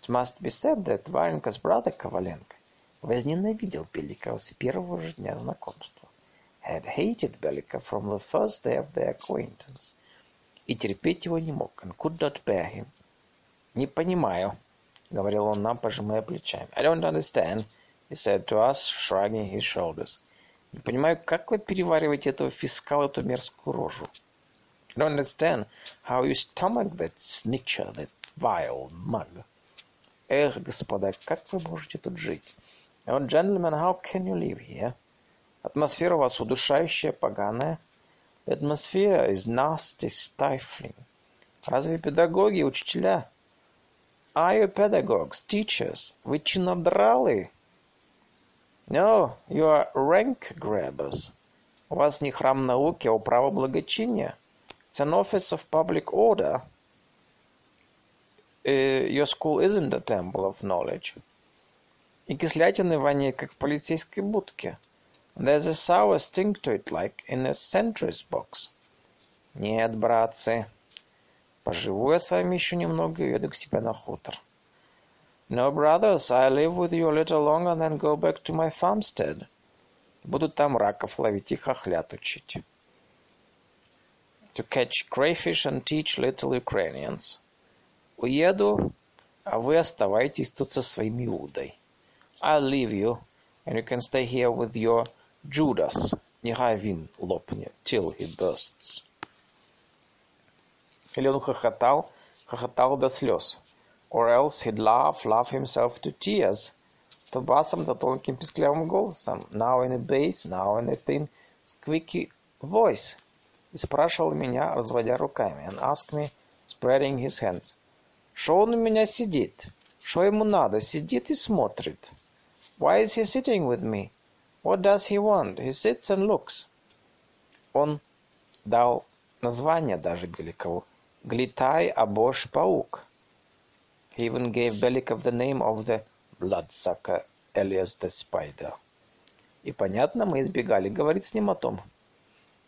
It must be said that Варенька's brother Коваленко возненавидел Беликова с первого же дня знакомства. Had hated Беликов from the first day of their acquaintance. И терпеть его не мог, and could not bear him. Не понимаю, говорил он нам, пожимая плечами. I don't understand, he said to us, shrugging his shoulders. Не понимаю, как вы перевариваете этого фискала, эту мерзкую рожу. I don't understand how you stomach that snitcher, that vile mug. Эх, господа, как вы можете тут жить? Oh, gentlemen, how can you live here? Атмосфера у вас удушающая, поганая. The atmosphere is nasty, stifling. Разве педагоги, учителя? Are you pedagogues, teachers? Вы чинодралы? No, you are rank grabbers. У вас не храм науки, а управа благочиния. It's an office of public order. your school isn't a temple of knowledge. И кислятины воняет, как в полицейской будке. There's a sour stink to it, like in a sentry's box. Нет, братцы, поживу я с вами еще немного и еду к себе на хутор. No, brothers, I live with you a little longer and then go back to my farmstead. Буду там раков ловить и хохлят учить. To catch crayfish and teach little Ukrainians. Уеду, а вы оставайтесь тут со своим Иудой. I'll leave you, and you can stay here with your Judas. Нехай вин лопнет, till he bursts. Или он хохотал, хохотал до слез. Or else he'd laugh, laugh himself to tears. То басом, то тонким писклявым голосом. Now in a bass, now in a thin, squeaky voice. И спрашивал меня, разводя руками. And asked me, spreading his hands. Что он у меня сидит? Что ему надо? Сидит и смотрит. Why is he sitting with me? What does he want? He sits and looks. Он дал название даже Беликову. Глитай Абош Паук. He even gave Belikov the name of the bloodsucker alias the spider. И понятно, мы избегали говорить с ним о том.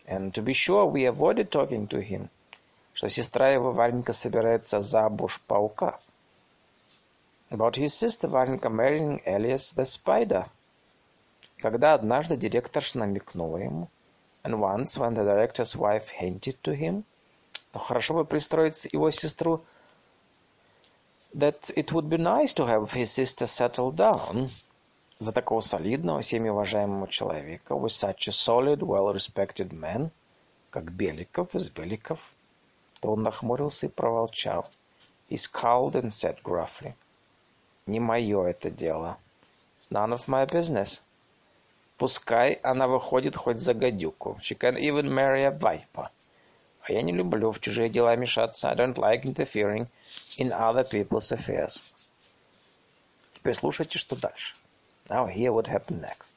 And to be sure, we avoided talking to him что сестра его Варенька собирается за буш паука. about his sister Варенька marrying Elias the Spider. Когда однажды директорша намекнула ему, and once when the director's wife hinted to him, то хорошо бы пристроить его сестру, that it would be nice to have his sister settle down, за такого солидного, всеми уважаемого человека, with such a solid, well-respected man, как Беликов из Беликов, то он нахмурился и проволчал. He scowled and said gruffly, «Не мое это дело. It's none of my business. Пускай она выходит хоть за гадюку. She can even marry a viper. А я не люблю в чужие дела мешаться. I don't like interfering in other people's affairs. Теперь слушайте, что дальше. Now hear what happened next.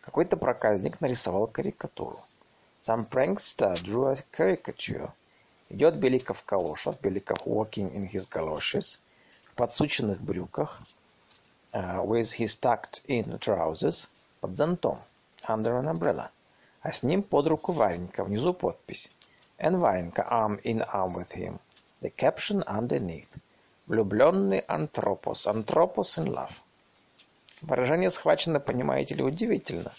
Какой-то проказник нарисовал карикатуру. Some prankster drew a caricature. Идет Беликов Калошев, Беликов walking in his galoshes, в подсученных брюках, uh, with his tucked-in trousers, под зонтом, under an umbrella. А с ним под руку Варенька, внизу подпись. And Варенька arm in arm with him. The caption underneath. Влюбленный антропос. Антропос in love. Выражение схвачено, понимаете ли, удивительно.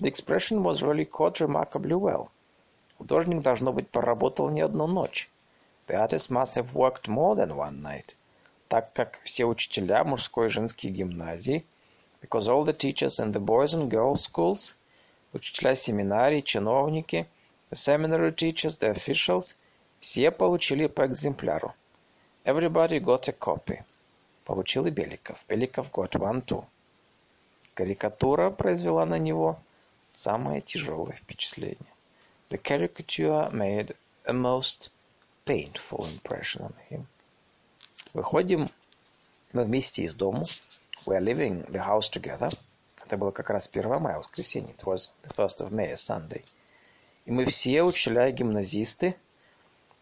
The expression was really caught remarkably well. Художник, должно быть, поработал не одну ночь. The artist must have worked more than one night. Так как все учителя мужской и женской гимназии – because all the teachers in the boys and girls schools, учителя семинарий, чиновники, the seminary teachers, the officials, все получили по экземпляру. Everybody got a copy. Получил и Беликов. Беликов got one too. Карикатура произвела на него самое тяжелое впечатление. The caricature made a most painful impression on him. Выходим мы вместе из дому, we are leaving the house together. Это было как раз 1 мая, воскресенье. It was the first of May, Sunday. И мы все, учителя и гимназисты,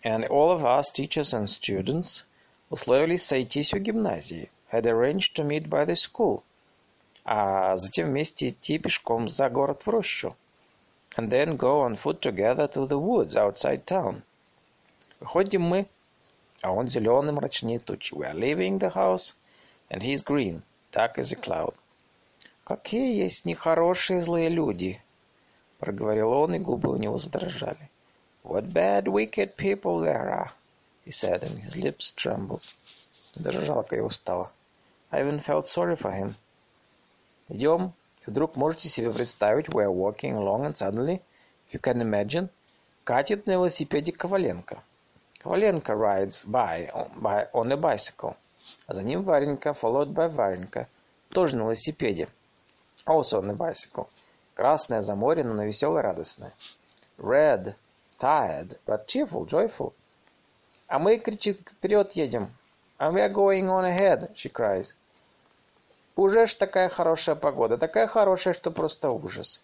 and all of us, teachers and students, условились сойтись у гимназии, had arranged to meet by the school, а затем вместе идти пешком за город в рощу, and then go on foot together to the woods outside town. Выходим мы, а он зеленый мрачнее тучи. We are leaving the house, and he is green, dark as a cloud. «Какие есть нехорошие злые люди!» — проговорил он, и губы у него задрожали. «What bad, wicked people there are!» he said, and his lips trembled. Даже жалко его стало. I even felt sorry for him. Идем, и вдруг можете себе представить, we are walking along, and suddenly, if you can imagine, катит на велосипеде Коваленко. Коваленко rides by, by on a bicycle. А за ним Варенька, followed by Варенька, тоже на велосипеде. Also on a bicycle. Красная, заморена, но веселая, радостная. Red, tired, but cheerful, joyful. А мы, кричит, вперед едем. And we are going on ahead, she cries. Уже ж такая хорошая погода, такая хорошая, что просто ужас.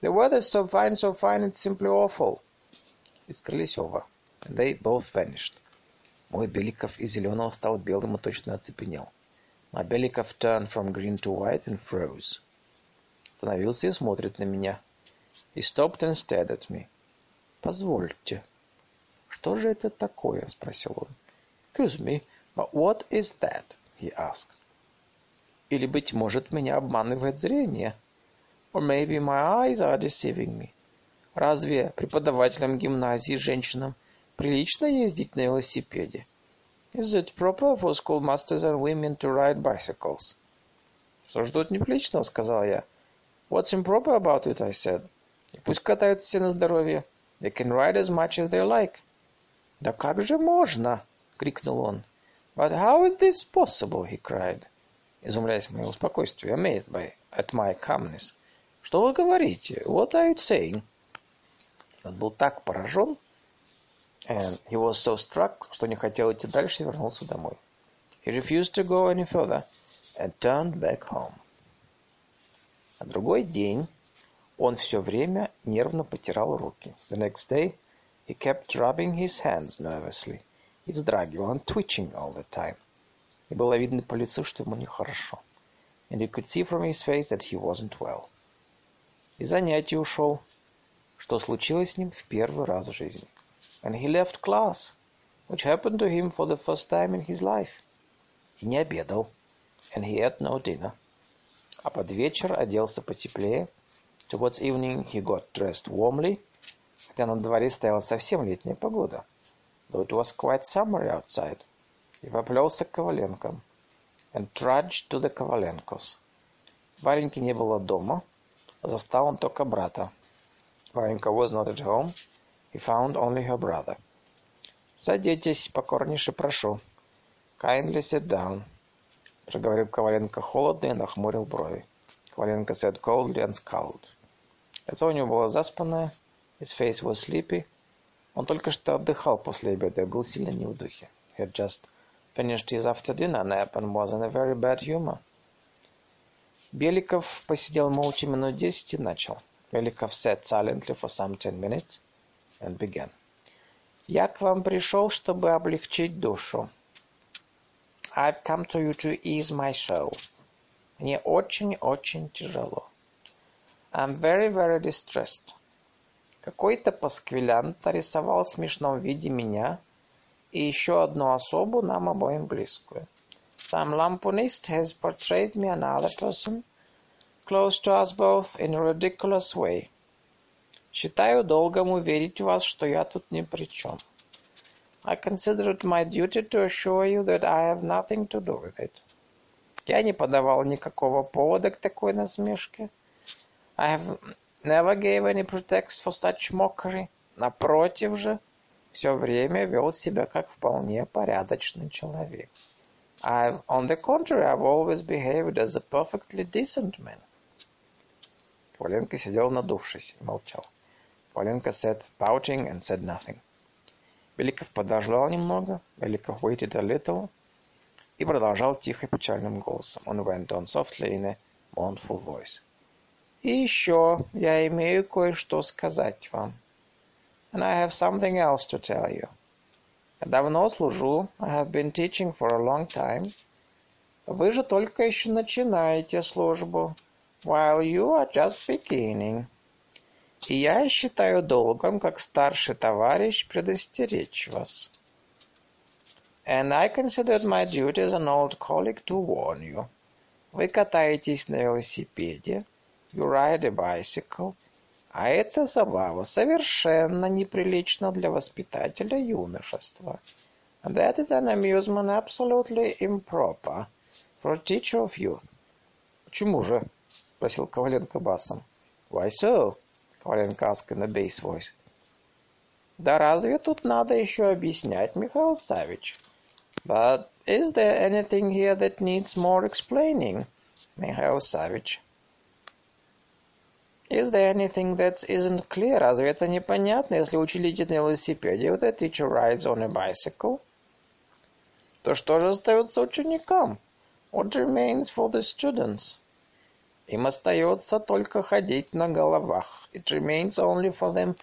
The weather's so fine, so fine, it's simply awful. И скрылись оба. And they both vanished. Мой Беликов из зеленого стал белым и точно оцепенел. My Беликов turned from green to white and froze. Остановился и смотрит на меня. He stopped and stared at me. Позвольте. Что же это такое? Спросил он. Excuse me, but what is that? He asked. Или, быть может, меня обманывает зрение. Or maybe my eyes are deceiving me. Разве преподавателям гимназии женщинам прилично ездить на велосипеде? Is it proper for schoolmasters and women to ride bicycles? Что ж тут неприличного, сказал я. What's improper about it, I said. Пусть катаются все на здоровье. They can ride as much as they like. Да как же можно? крикнул он. But how is this possible? he cried. изумляясь моему спокойствию, amazed by at my calmness. Что вы говорите? What are you saying? Он был так поражен, and he was so struck, что не хотел идти дальше и вернулся домой. He refused to go any further and turned back home. На другой день он все время нервно потирал руки. The next day he kept rubbing his hands nervously. И вздрагивал, and twitching all the time. И было видно по лицу, что ему нехорошо. And you could see from his face that he wasn't well. И занятий ушел, что случилось с ним в первый раз в жизни. And he left class, which happened to him for the first time in his life. и не обедал. And he ate no dinner. А под вечер оделся потеплее. Towards evening he got dressed warmly. Хотя на дворе стояла совсем летняя погода. Though it was quite summery outside. И поплелся к Коваленкам. And trudged to the Коваленкos. Вареньки не было дома. Застал он только брата. Варенька was not at home. He found only her brother. «Садитесь, покорнейше прошу». «Kindly sit down», — проговорил Коваленко холодно и нахмурил брови. Коваленко said coldly and scowled. Лицо у него было заспанное, his face was sleepy. Он только что отдыхал после обеда и был сильно не в духе. He had just finished his after dinner nap and was in a very bad humor. Беликов посидел молча минут десять и начал. Беликов sat silently for some ten minutes and began. Я к вам пришел, чтобы облегчить душу. I've come to you to ease my soul. Мне очень-очень тяжело. I'm very, very distressed. Какой-то пасквилянт рисовал в смешном виде меня и еще одну особу нам обоим близкую. Some lampoonist has portrayed me another person close to us both in a ridiculous way. Считаю долгом уверить вас, что я тут ни при чем. I consider it my duty to assure you that I have nothing to do with it. Я не подавал никакого повода к такой насмешке. I have never gave any pretext for such mockery. Напротив же, все время вел себя как вполне порядочный человек. I've, on the contrary, I've always behaved as a perfectly decent man. Поленко сидел надувшись и молчал. Polenka sat pouting and said nothing. Беликов подождал немного, Беликов waited a little и продолжал тихо печальным голосом. Он went on softly in a mournful voice. И еще я имею кое-что сказать вам. And I have something else to tell you. Я давно служу, I have been teaching for a long time. Вы же только еще начинаете службу, while you are just beginning. И я считаю долгом, как старший товарищ, предостеречь вас. And I consider it my duty as an old colleague to warn you. Вы катаетесь на велосипеде, you ride a bicycle, а это забава совершенно неприлично для воспитателя юношества. That is an amusement absolutely improper for a teacher of youth. Почему же? спросил Коваленко басом. Why so? Коваленко asked in a bass voice. Да разве тут надо еще объяснять, Михаил Савич? But is there anything here that needs more explaining, Михаил Савич? Is there anything that isn't clear? Разве это непонятно, если учитель едет на велосипеде, вот the teacher rides on a bicycle? То что же остается ученикам? What remains for the students? Им остается только ходить на головах. It remains only for them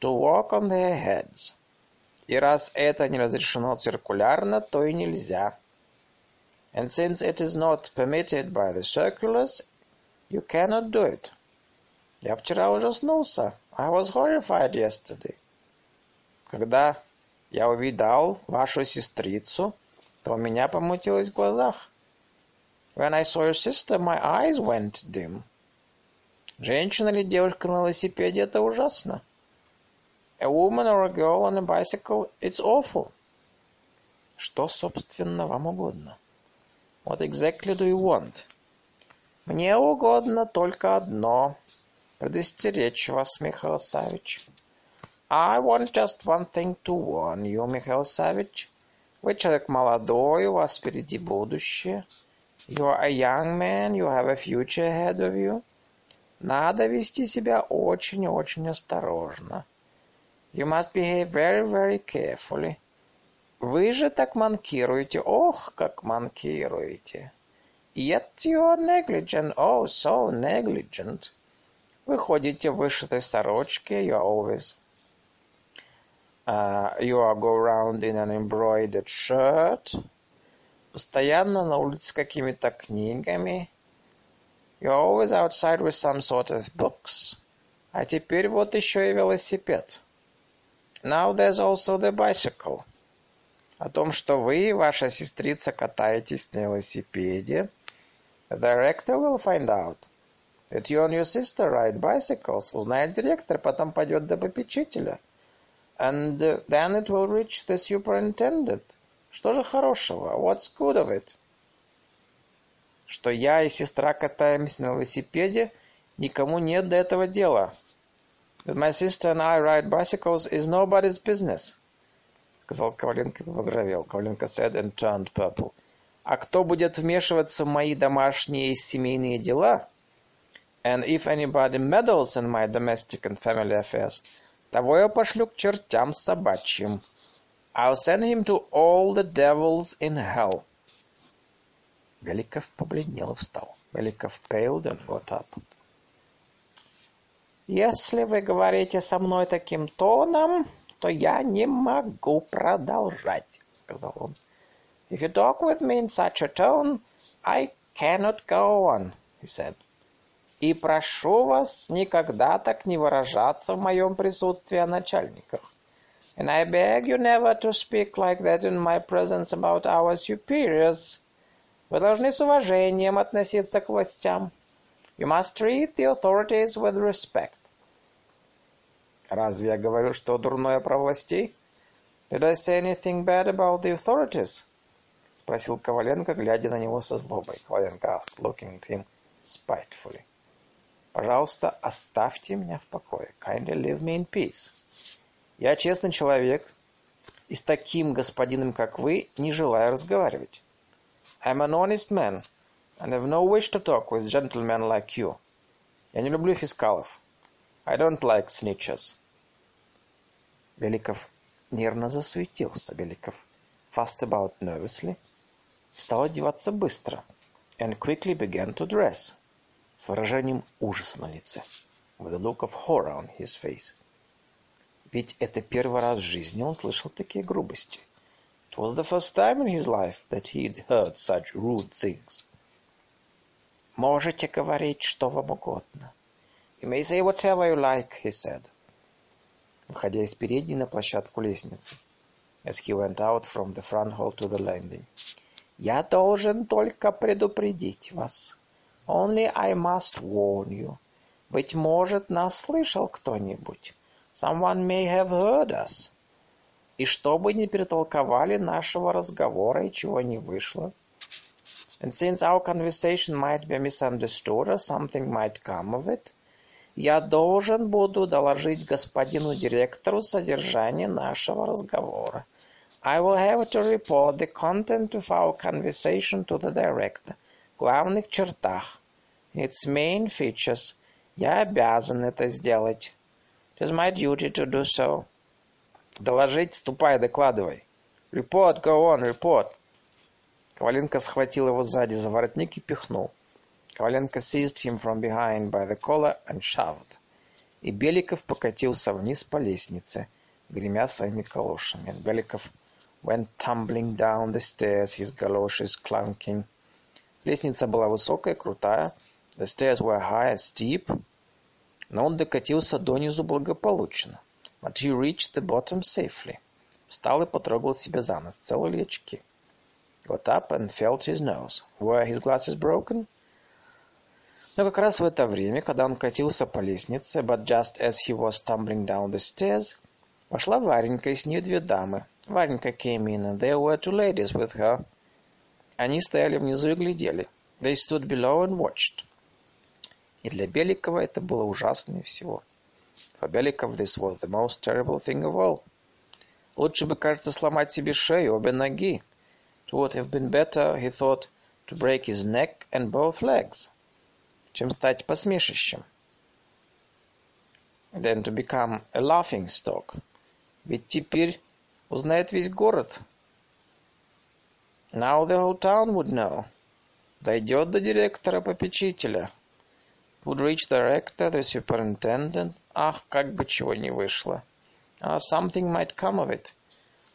to walk on their heads. И раз это не разрешено циркулярно, то и нельзя. And since it is not permitted by the circulars, you cannot do it. Я вчера ужаснулся. I was horrified yesterday. Когда я увидал вашу сестрицу, то у меня помутилось в глазах. When I saw your sister, my eyes went dim. Женщина или девушка на велосипеде – это ужасно. A woman or a girl on a bicycle – it's awful. Что, собственно, вам угодно? What exactly do you want? Мне угодно только одно – предостеречь вас, Михаил Савич. I want just one thing to warn you, Михаил Савич. Вы человек молодой, у вас впереди будущее – You are a young man, you have a future ahead of you. Надо вести себя очень-очень осторожно. You must behave very, very carefully. Вы же так манкируете. Ох, как манкируете. Yet you are negligent. Oh, so negligent. Вы ходите в вышитой сорочке. You are always... Uh, you are go around in an embroidered shirt. Постоянно на улице с какими-то книгами. You're always outside with some sort of books. А теперь вот еще и велосипед. Now there's also the bicycle. о том, что вы и ваша сестрица катаетесь на велосипеде, the director will find out that you and your sister ride bicycles. Узнает директор, потом пойдет до попечителя. And then it will reach the superintendent. Что же хорошего? What's good of it? Что я и сестра катаемся на велосипеде, никому нет до этого дела. That my sister and I ride bicycles is nobody's business. Сказал Коваленко и побагровел. Коваленко said and turned purple. А кто будет вмешиваться в мои домашние и семейные дела? And if anybody meddles in my domestic and family affairs, того я пошлю к чертям собачьим. I'll send him to all the devils in hell. Великов побледнел и встал. Великов paled and got up. Если вы говорите со мной таким тоном, то я не могу продолжать, сказал он. If you talk with me in such a tone, I cannot go on, he said. И прошу вас никогда так не выражаться в моем присутствии о начальниках. And I beg you never to speak like that in my presence about our superiors. Вы должны с уважением относиться к властям. You must treat the authorities with respect. Разве я говорю, что дурное про властей? Did I say anything bad about the authorities? Спросил Коваленко, глядя на него со злобой. Коваленко asked, looking at him spitefully. Пожалуйста, оставьте меня в покое. Kindly leave me in peace. Я честный человек, и с таким господином, как вы, не желаю разговаривать. I'm an honest man, and have no wish to talk with gentlemen like you. Я не люблю фискалов. I don't like snitches. Беликов нервно засуетился. Беликов fussed about nervously. Стал одеваться быстро. And quickly began to dress. С выражением ужаса на лице. With a look of horror on his face. Ведь это первый раз в жизни он слышал такие грубости. It was the first time in his life that he'd heard such rude things. Можете говорить, что вам угодно. You may say whatever you like, he said. Выходя из передней на площадку лестницы. As he went out from the front hall to the landing. Я должен только предупредить вас. Only I must warn you. Быть может, нас слышал кто-нибудь. Someone may have heard us. И чтобы не перетолковали нашего разговора и чего не вышло. And since our conversation might be misunderstood or something might come of it, я должен буду доложить господину директору содержание нашего разговора. I will have to report the content of our conversation to the director. Главных чертах. Its main features. Я обязан это сделать. It is my duty to do so. Доложить, ступай, докладывай. Report, go on, report. Коваленко схватил его сзади за воротник и пихнул. Коваленко seized him from behind by the collar and shoved. И Беликов покатился вниз по лестнице, гремя своими калошами. Беликов went tumbling down the stairs, his galoshes clunking. Лестница была высокая, крутая. The stairs were high steep. Но он докатился донизу благополучно. He reached the bottom safely. Встал и потрогал себя за нос. Целы ли очки? Got up and felt his nose. Were his glasses broken? Но как раз в это время, когда он катился по лестнице, but just as he was tumbling down the stairs, вошла Варенька, и с ней две дамы. Варенька came in, and there were two ladies with her. Они стояли внизу и глядели. They stood below and watched. И для Беликова это было ужаснее всего. For Беликов this was the most terrible thing of all. Лучше бы, кажется, сломать себе шею, обе ноги. It would have been better, he thought, to break his neck and both legs, чем стать посмешищем. Than to become a laughing stock. Ведь теперь узнает весь город. Now the whole town would know. Дойдет до директора-попечителя would reach the rector, the superintendent. Ах, как бы чего не вышло. Ah, something might come of it.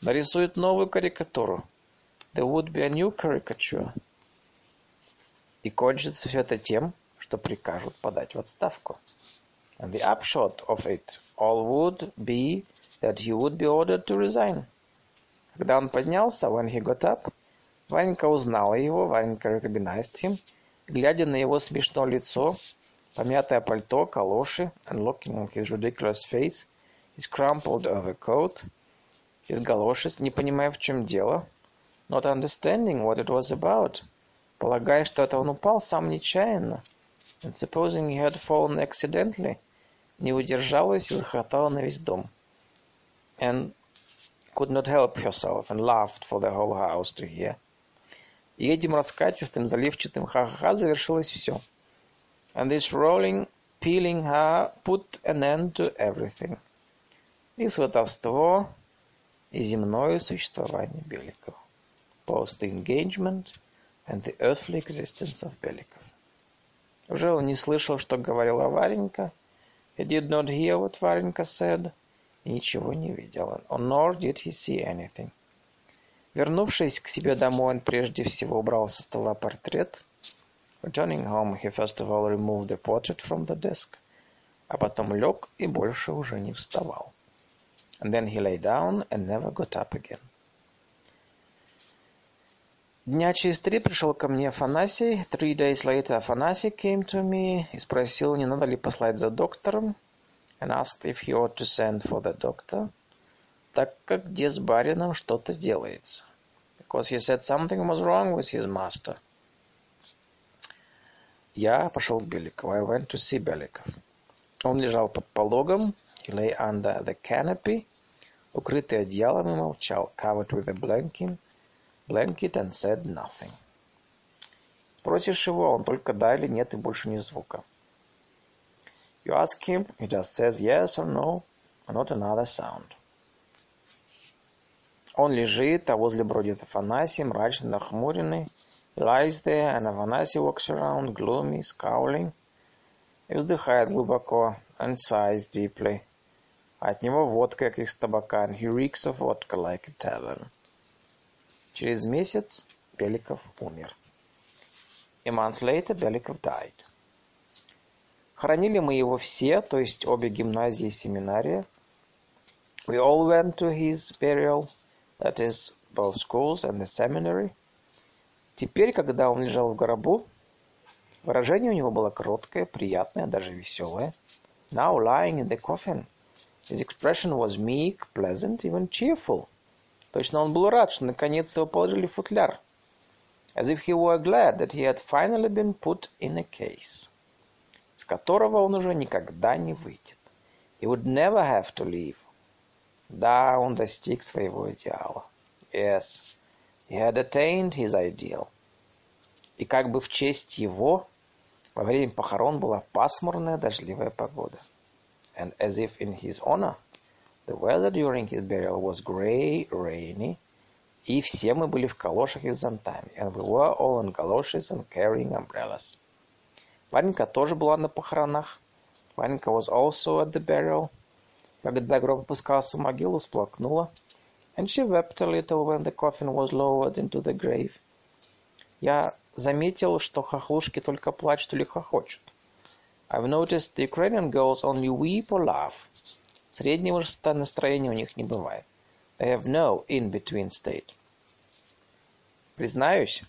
Нарисует новую карикатуру. There would be a new caricature. И кончится все это тем, что прикажут подать в отставку. And the upshot of it all would be that he would be ordered to resign. Когда он поднялся, when he got up, Ванька узнала его, Ванька recognized him, глядя на его смешное лицо, помятое пальто, калоши, and looking at his ridiculous face, his crumpled overcoat, his galoshes, не понимая, в чем дело, not understanding what it was about, полагая, что это он упал сам нечаянно, and supposing he had fallen accidentally, не удержалась и захохотала на весь дом. And could not help herself and laughed for the whole house to hear. И этим раскатистым, заливчатым ха-ха-ха завершилось все. And this rolling, peeling ha put an end to everything. И сватовство, и земное существование Беликова. Both the engagement and the earthly existence of Беликов. Уже он не слышал, что говорила Варенька. He did not hear what Варенька said. И ничего не видел. Nor did he see anything. Вернувшись к себе домой, он прежде всего убрал со стола портрет. Returning home, he first of all removed the portrait from the desk, а потом лег и больше уже не вставал. And then he lay down and never got up again. Дня через три пришел ко мне Афанасий. Three days later Афанасий came to me и спросил, не надо ли послать за доктором, and asked if he ought to send for the doctor так как где с барином что-то делается. Because he said something was wrong with his master. Я пошел к Беликову. I went to see Беликов. Он лежал под пологом. He lay under the canopy, укрытый одеялом и молчал, covered with a blanket, blanket and said nothing. Спросишь его, он только да или нет и больше ни звука. You ask him, he just says yes or no, and not another sound. Он лежит, а возле бродит Афанасий, мрачно нахмуренный. Lies there, and Афанасий walks around, gloomy, scowling. И вздыхает глубоко, and sighs deeply. От него водка, как из табака, and he reeks of vodka like a tavern. Через месяц Беликов умер. A month later Беликов died. Хоронили мы его все, то есть обе гимназии и семинария. We all went to his burial, that is, both schools and the seminary. Теперь, когда он лежал в гробу, выражение у него было кроткое, приятное, даже веселое. Now lying in the coffin, his expression was meek, pleasant, even cheerful. Точно он был рад, что наконец его положили в футляр. As if he were glad that he had finally been put in a case, с которого он уже никогда не выйдет. He would never have to leave. Да, он достиг своего идеала. Yes, he had attained his ideal. И как бы в честь его во время похорон была пасмурная дождливая погода. And as if in his honor, the weather during his burial was grey, rainy, и все мы были в калошах и зонтами. And we were all in galoshes and carrying umbrellas. Ванька тоже была на похоронах. Ванька was also at the burial. Когда гроб опускался в могилу, сплакнула. She wept a little when the coffin was lowered into the grave. Я заметил, что хохлушки только плачут или хохочут. I've noticed the Ukrainian girls only weep or laugh. Среднего настроения у них не бывает. They have no in-between state. Признаюсь,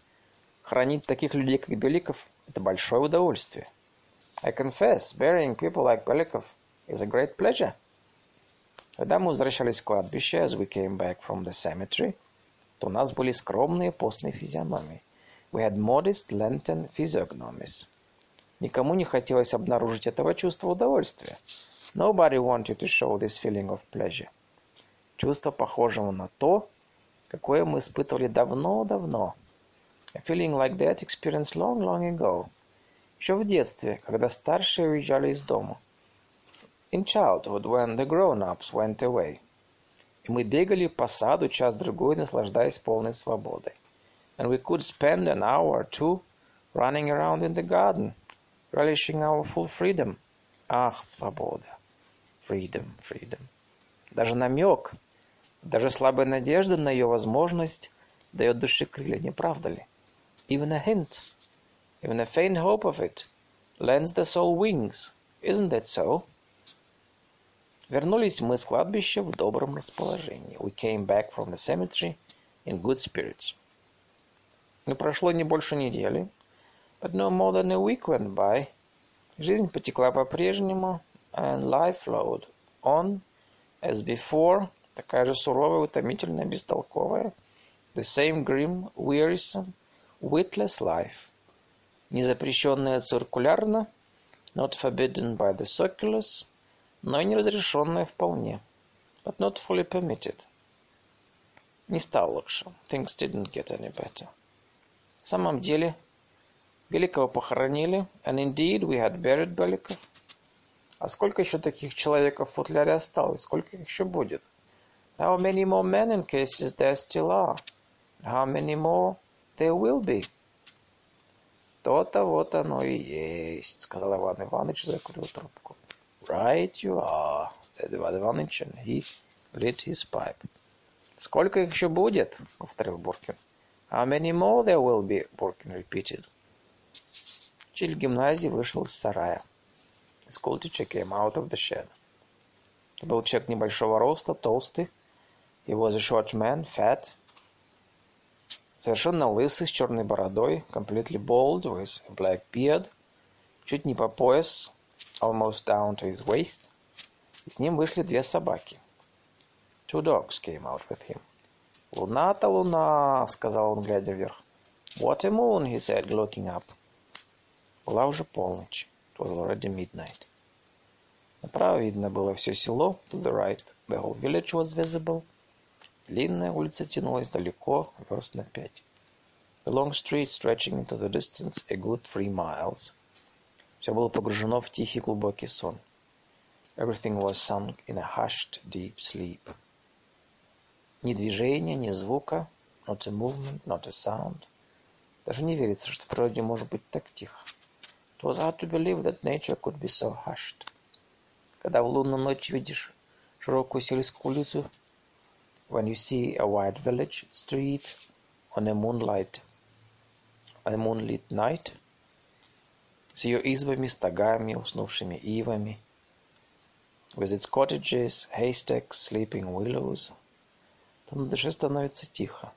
хранить таких людей, как Беликов, это большое удовольствие. I confess, burying people like Belikov is a great pleasure. Когда мы возвращались с кладбища, as we came back from the cemetery, то у нас были скромные постные физиономии. We had modest lantern physiognomies. Никому не хотелось обнаружить этого чувства удовольствия. Nobody wanted to show this feeling of pleasure. Чувство похожего на то, какое мы испытывали давно-давно. A feeling like that experienced long, long ago. Еще в детстве, когда старшие уезжали из дома. In childhood, when the grown-ups went away. И мы бегали по саду час-другой, наслаждаясь полной свободой. And we could spend an hour or two running around in the garden, relishing our full freedom. Ах, свобода! Freedom, freedom. Даже намек, даже слабая надежда на ее возможность дает душе крылья, не правда ли? Even a hint, even a faint hope of it, lends the soul wings. Isn't that so? Вернулись мы с кладбища в добром расположении. We came back from the cemetery in good spirits. Но прошло не больше недели. But no more than a week went by. Жизнь потекла по-прежнему, and life flowed on as before, такая же суровая, утомительная, бестолковая. The same grim, wearisome, witless life. Не запрещенная циркулярно, not forbidden by the circulars, но и не разрешенная вполне, but not fully permitted. Не стало лучше. Things didn't get any better. В самом деле, Беликова похоронили, and indeed we had buried Беликов. А сколько еще таких человеков в футляре осталось? Сколько их еще будет? How many more men in cases there still are? How many more there will be? То-то вот оно и есть, сказал Иван Иванович, закурил трубку. Right you are, said Иван Иванович, and he lit his pipe. Сколько их еще будет? повторил Буркин. How many more there will be? Буркин repeated. Учитель гимназии вышел из сарая. School teacher came out of the shed. Это был человек небольшого роста, толстый. He was a short man, fat. Совершенно лысый, с черной бородой, completely bald, with a black beard. Чуть не по пояс, almost down to his waist. И с ним вышли две собаки. Two dogs came out with him. «Луна-то луна!» — сказал он, глядя вверх. «What a moon!» he said, looking up. Была уже полночь. It was already midnight. Направо видно было все село. To the right, the whole village was visible. Длинная улица тянулась далеко, верст на пять. The long street stretching into the distance a good three miles. Все было погружено в тихий глубокий сон. Everything was sunk in a hushed, deep sleep. Ни движения, ни звука, not a movement, not a sound. Даже не верится, что в природе может быть так тихо. It was hard to believe that nature could be so hushed. Когда в лунную ночь видишь широкую сельскую улицу, when you see a wide village street on a moonlight, on a moonlit night, с ее избами, стогами, уснувшими ивами, with its cottages, haystacks, sleeping willows, то на душе становится тихо.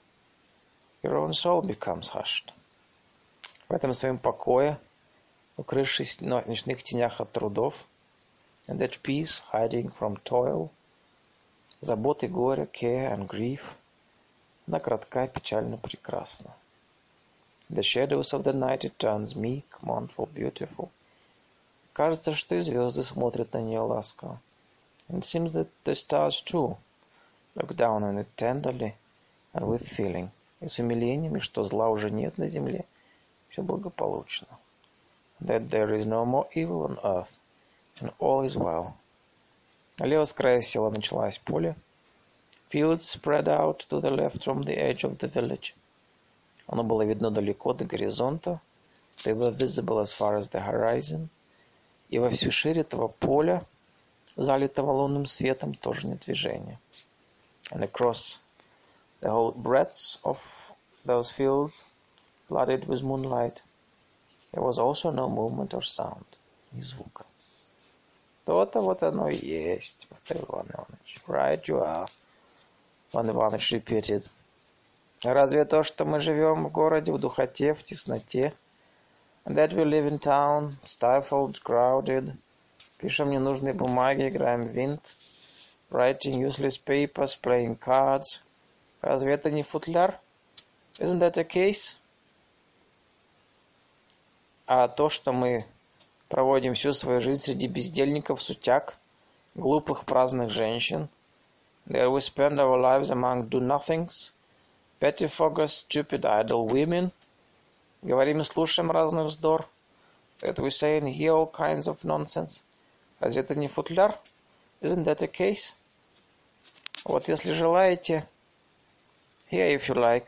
Your own soul becomes hushed. В этом своем покое, укрывшись в ночных тенях от трудов, and that peace, hiding from toil, заботы, горя, care and grief, она кратка, печально, прекрасна. The shadows of the night it turns meek, mournful, beautiful. Кажется, что и звезды смотрят на нее ласково. And it seems that the stars too look down on it tenderly and with feeling, и с умилением, и что зла уже нет на земле, все благополучно. That there is no more evil on earth, and all is well. Налево с края села началось поле. Fields spread out to the left from the edge of the village. Оно было видно далеко до горизонта. They were visible as far as the horizon. И во всю ширь этого поля, залитого лунным светом, тоже нет движения. And across the whole breadth of those fields, flooded with moonlight, there was also no movement or sound, ни звука. То-то вот оно и есть, повторил Иван Иванович. Right you are. Иван Иванович repeated. Разве то, что мы живем в городе в духоте, в тесноте, that we live in town, stifled, crowded, пишем ненужные бумаги, играем в винт, writing useless papers, playing cards, разве это не футляр? Isn't that a case? А то, что мы проводим всю свою жизнь среди бездельников, сутяг, глупых праздных женщин, that we spend our lives among do-nothings, pettifoggers, stupid idle women, говорим и слушаем разный вздор, that we say and hear all kinds of nonsense. Разве это не футляр? Isn't that a case? Вот если желаете, here if you like,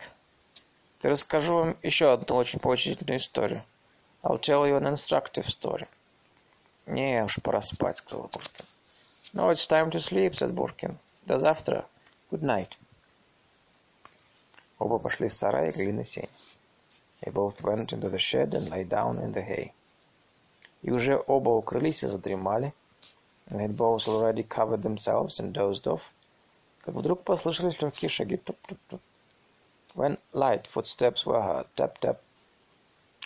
то расскажу вам еще одну очень поучительную историю. I'll tell you an instructive story. Не, уж пора спать, сказал Буркин. No, it's time to sleep, said Буркин. До завтра. Good night. Оба пошли в сарай и легли на сень. They both went into the shed and lay down in the hay. И уже оба укрылись и задремали. and had both already covered themselves and dozed off, как вдруг послышались легкие шаги. Туп-туп-туп. When light footsteps were heard. Tap-tap.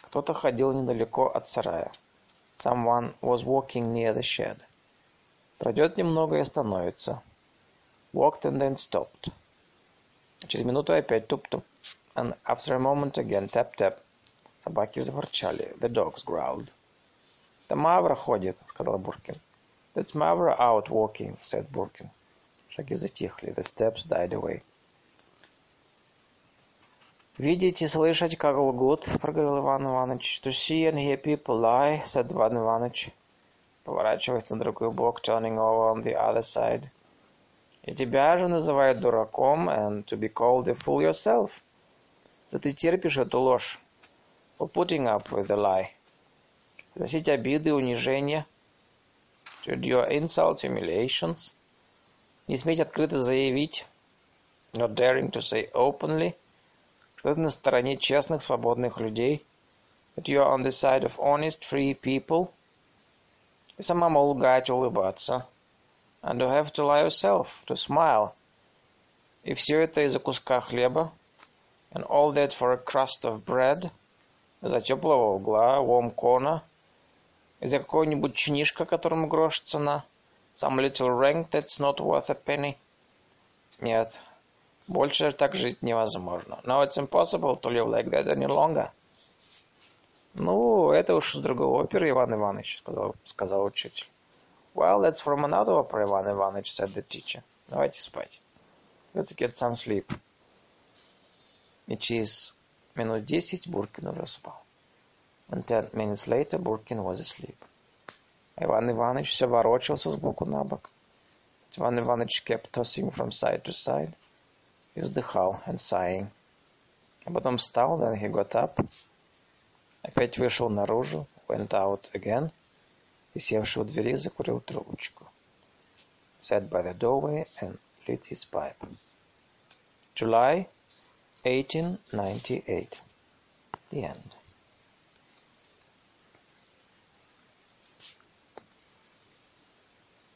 Кто-то ходил недалеко от сарая. Someone was walking near the shed. Пройдет немного и остановится. Walked and then stopped. Через минуту опять туп-туп. And after a moment again tap-tap. Собаки заворчали. The dogs growled. «Это Мавра ходит», — сказал Буркин. «That's Mavra out walking», — said Буркин. Шаги затихли. The steps died away. «Видеть и слышать, как лгут», — проговорил Иван Иванович. «To see and hear people lie», — said Иван Иванович, поворачиваясь на другой бок, turning over on the other side. «И тебя же называют дураком, and to be called a fool yourself». «Да ты терпишь эту ложь». For putting up with the lie. Носить обиды, унижения. To endure insults, humiliations. Не сметь открыто заявить. Not daring to say openly – что ты на стороне честных, свободных людей, that you are on the side of honest, free people, и самому лгать, улыбаться, and to have to lie yourself, to smile, и все это из-за куска хлеба, and all that for a crust of bread, за теплого угла, warm corner, из-за какого-нибудь чинишка, которому грош цена, some little rank that's not worth a penny. Нет, Больше так жить невозможно. No, it's impossible to live like that any longer. Ну, это уж с другой оперы, Иван Иванович, сказал, сказал учитель. Well, that's from another opera, Иван Иванович, said the teacher. Давайте спать. Let's get some sleep. И через минут десять Буркин уже спал. And ten minutes later Буркин was asleep. Иван Иванович все ворочался сбоку на бок. Иван Иванович kept tossing from side to side и вздыхал and sighing. А потом встал, then he got up, опять вышел наружу, went out again, и, севший у двери, закурил трубочку. Sat by the doorway and lit his pipe. July 1898. The end.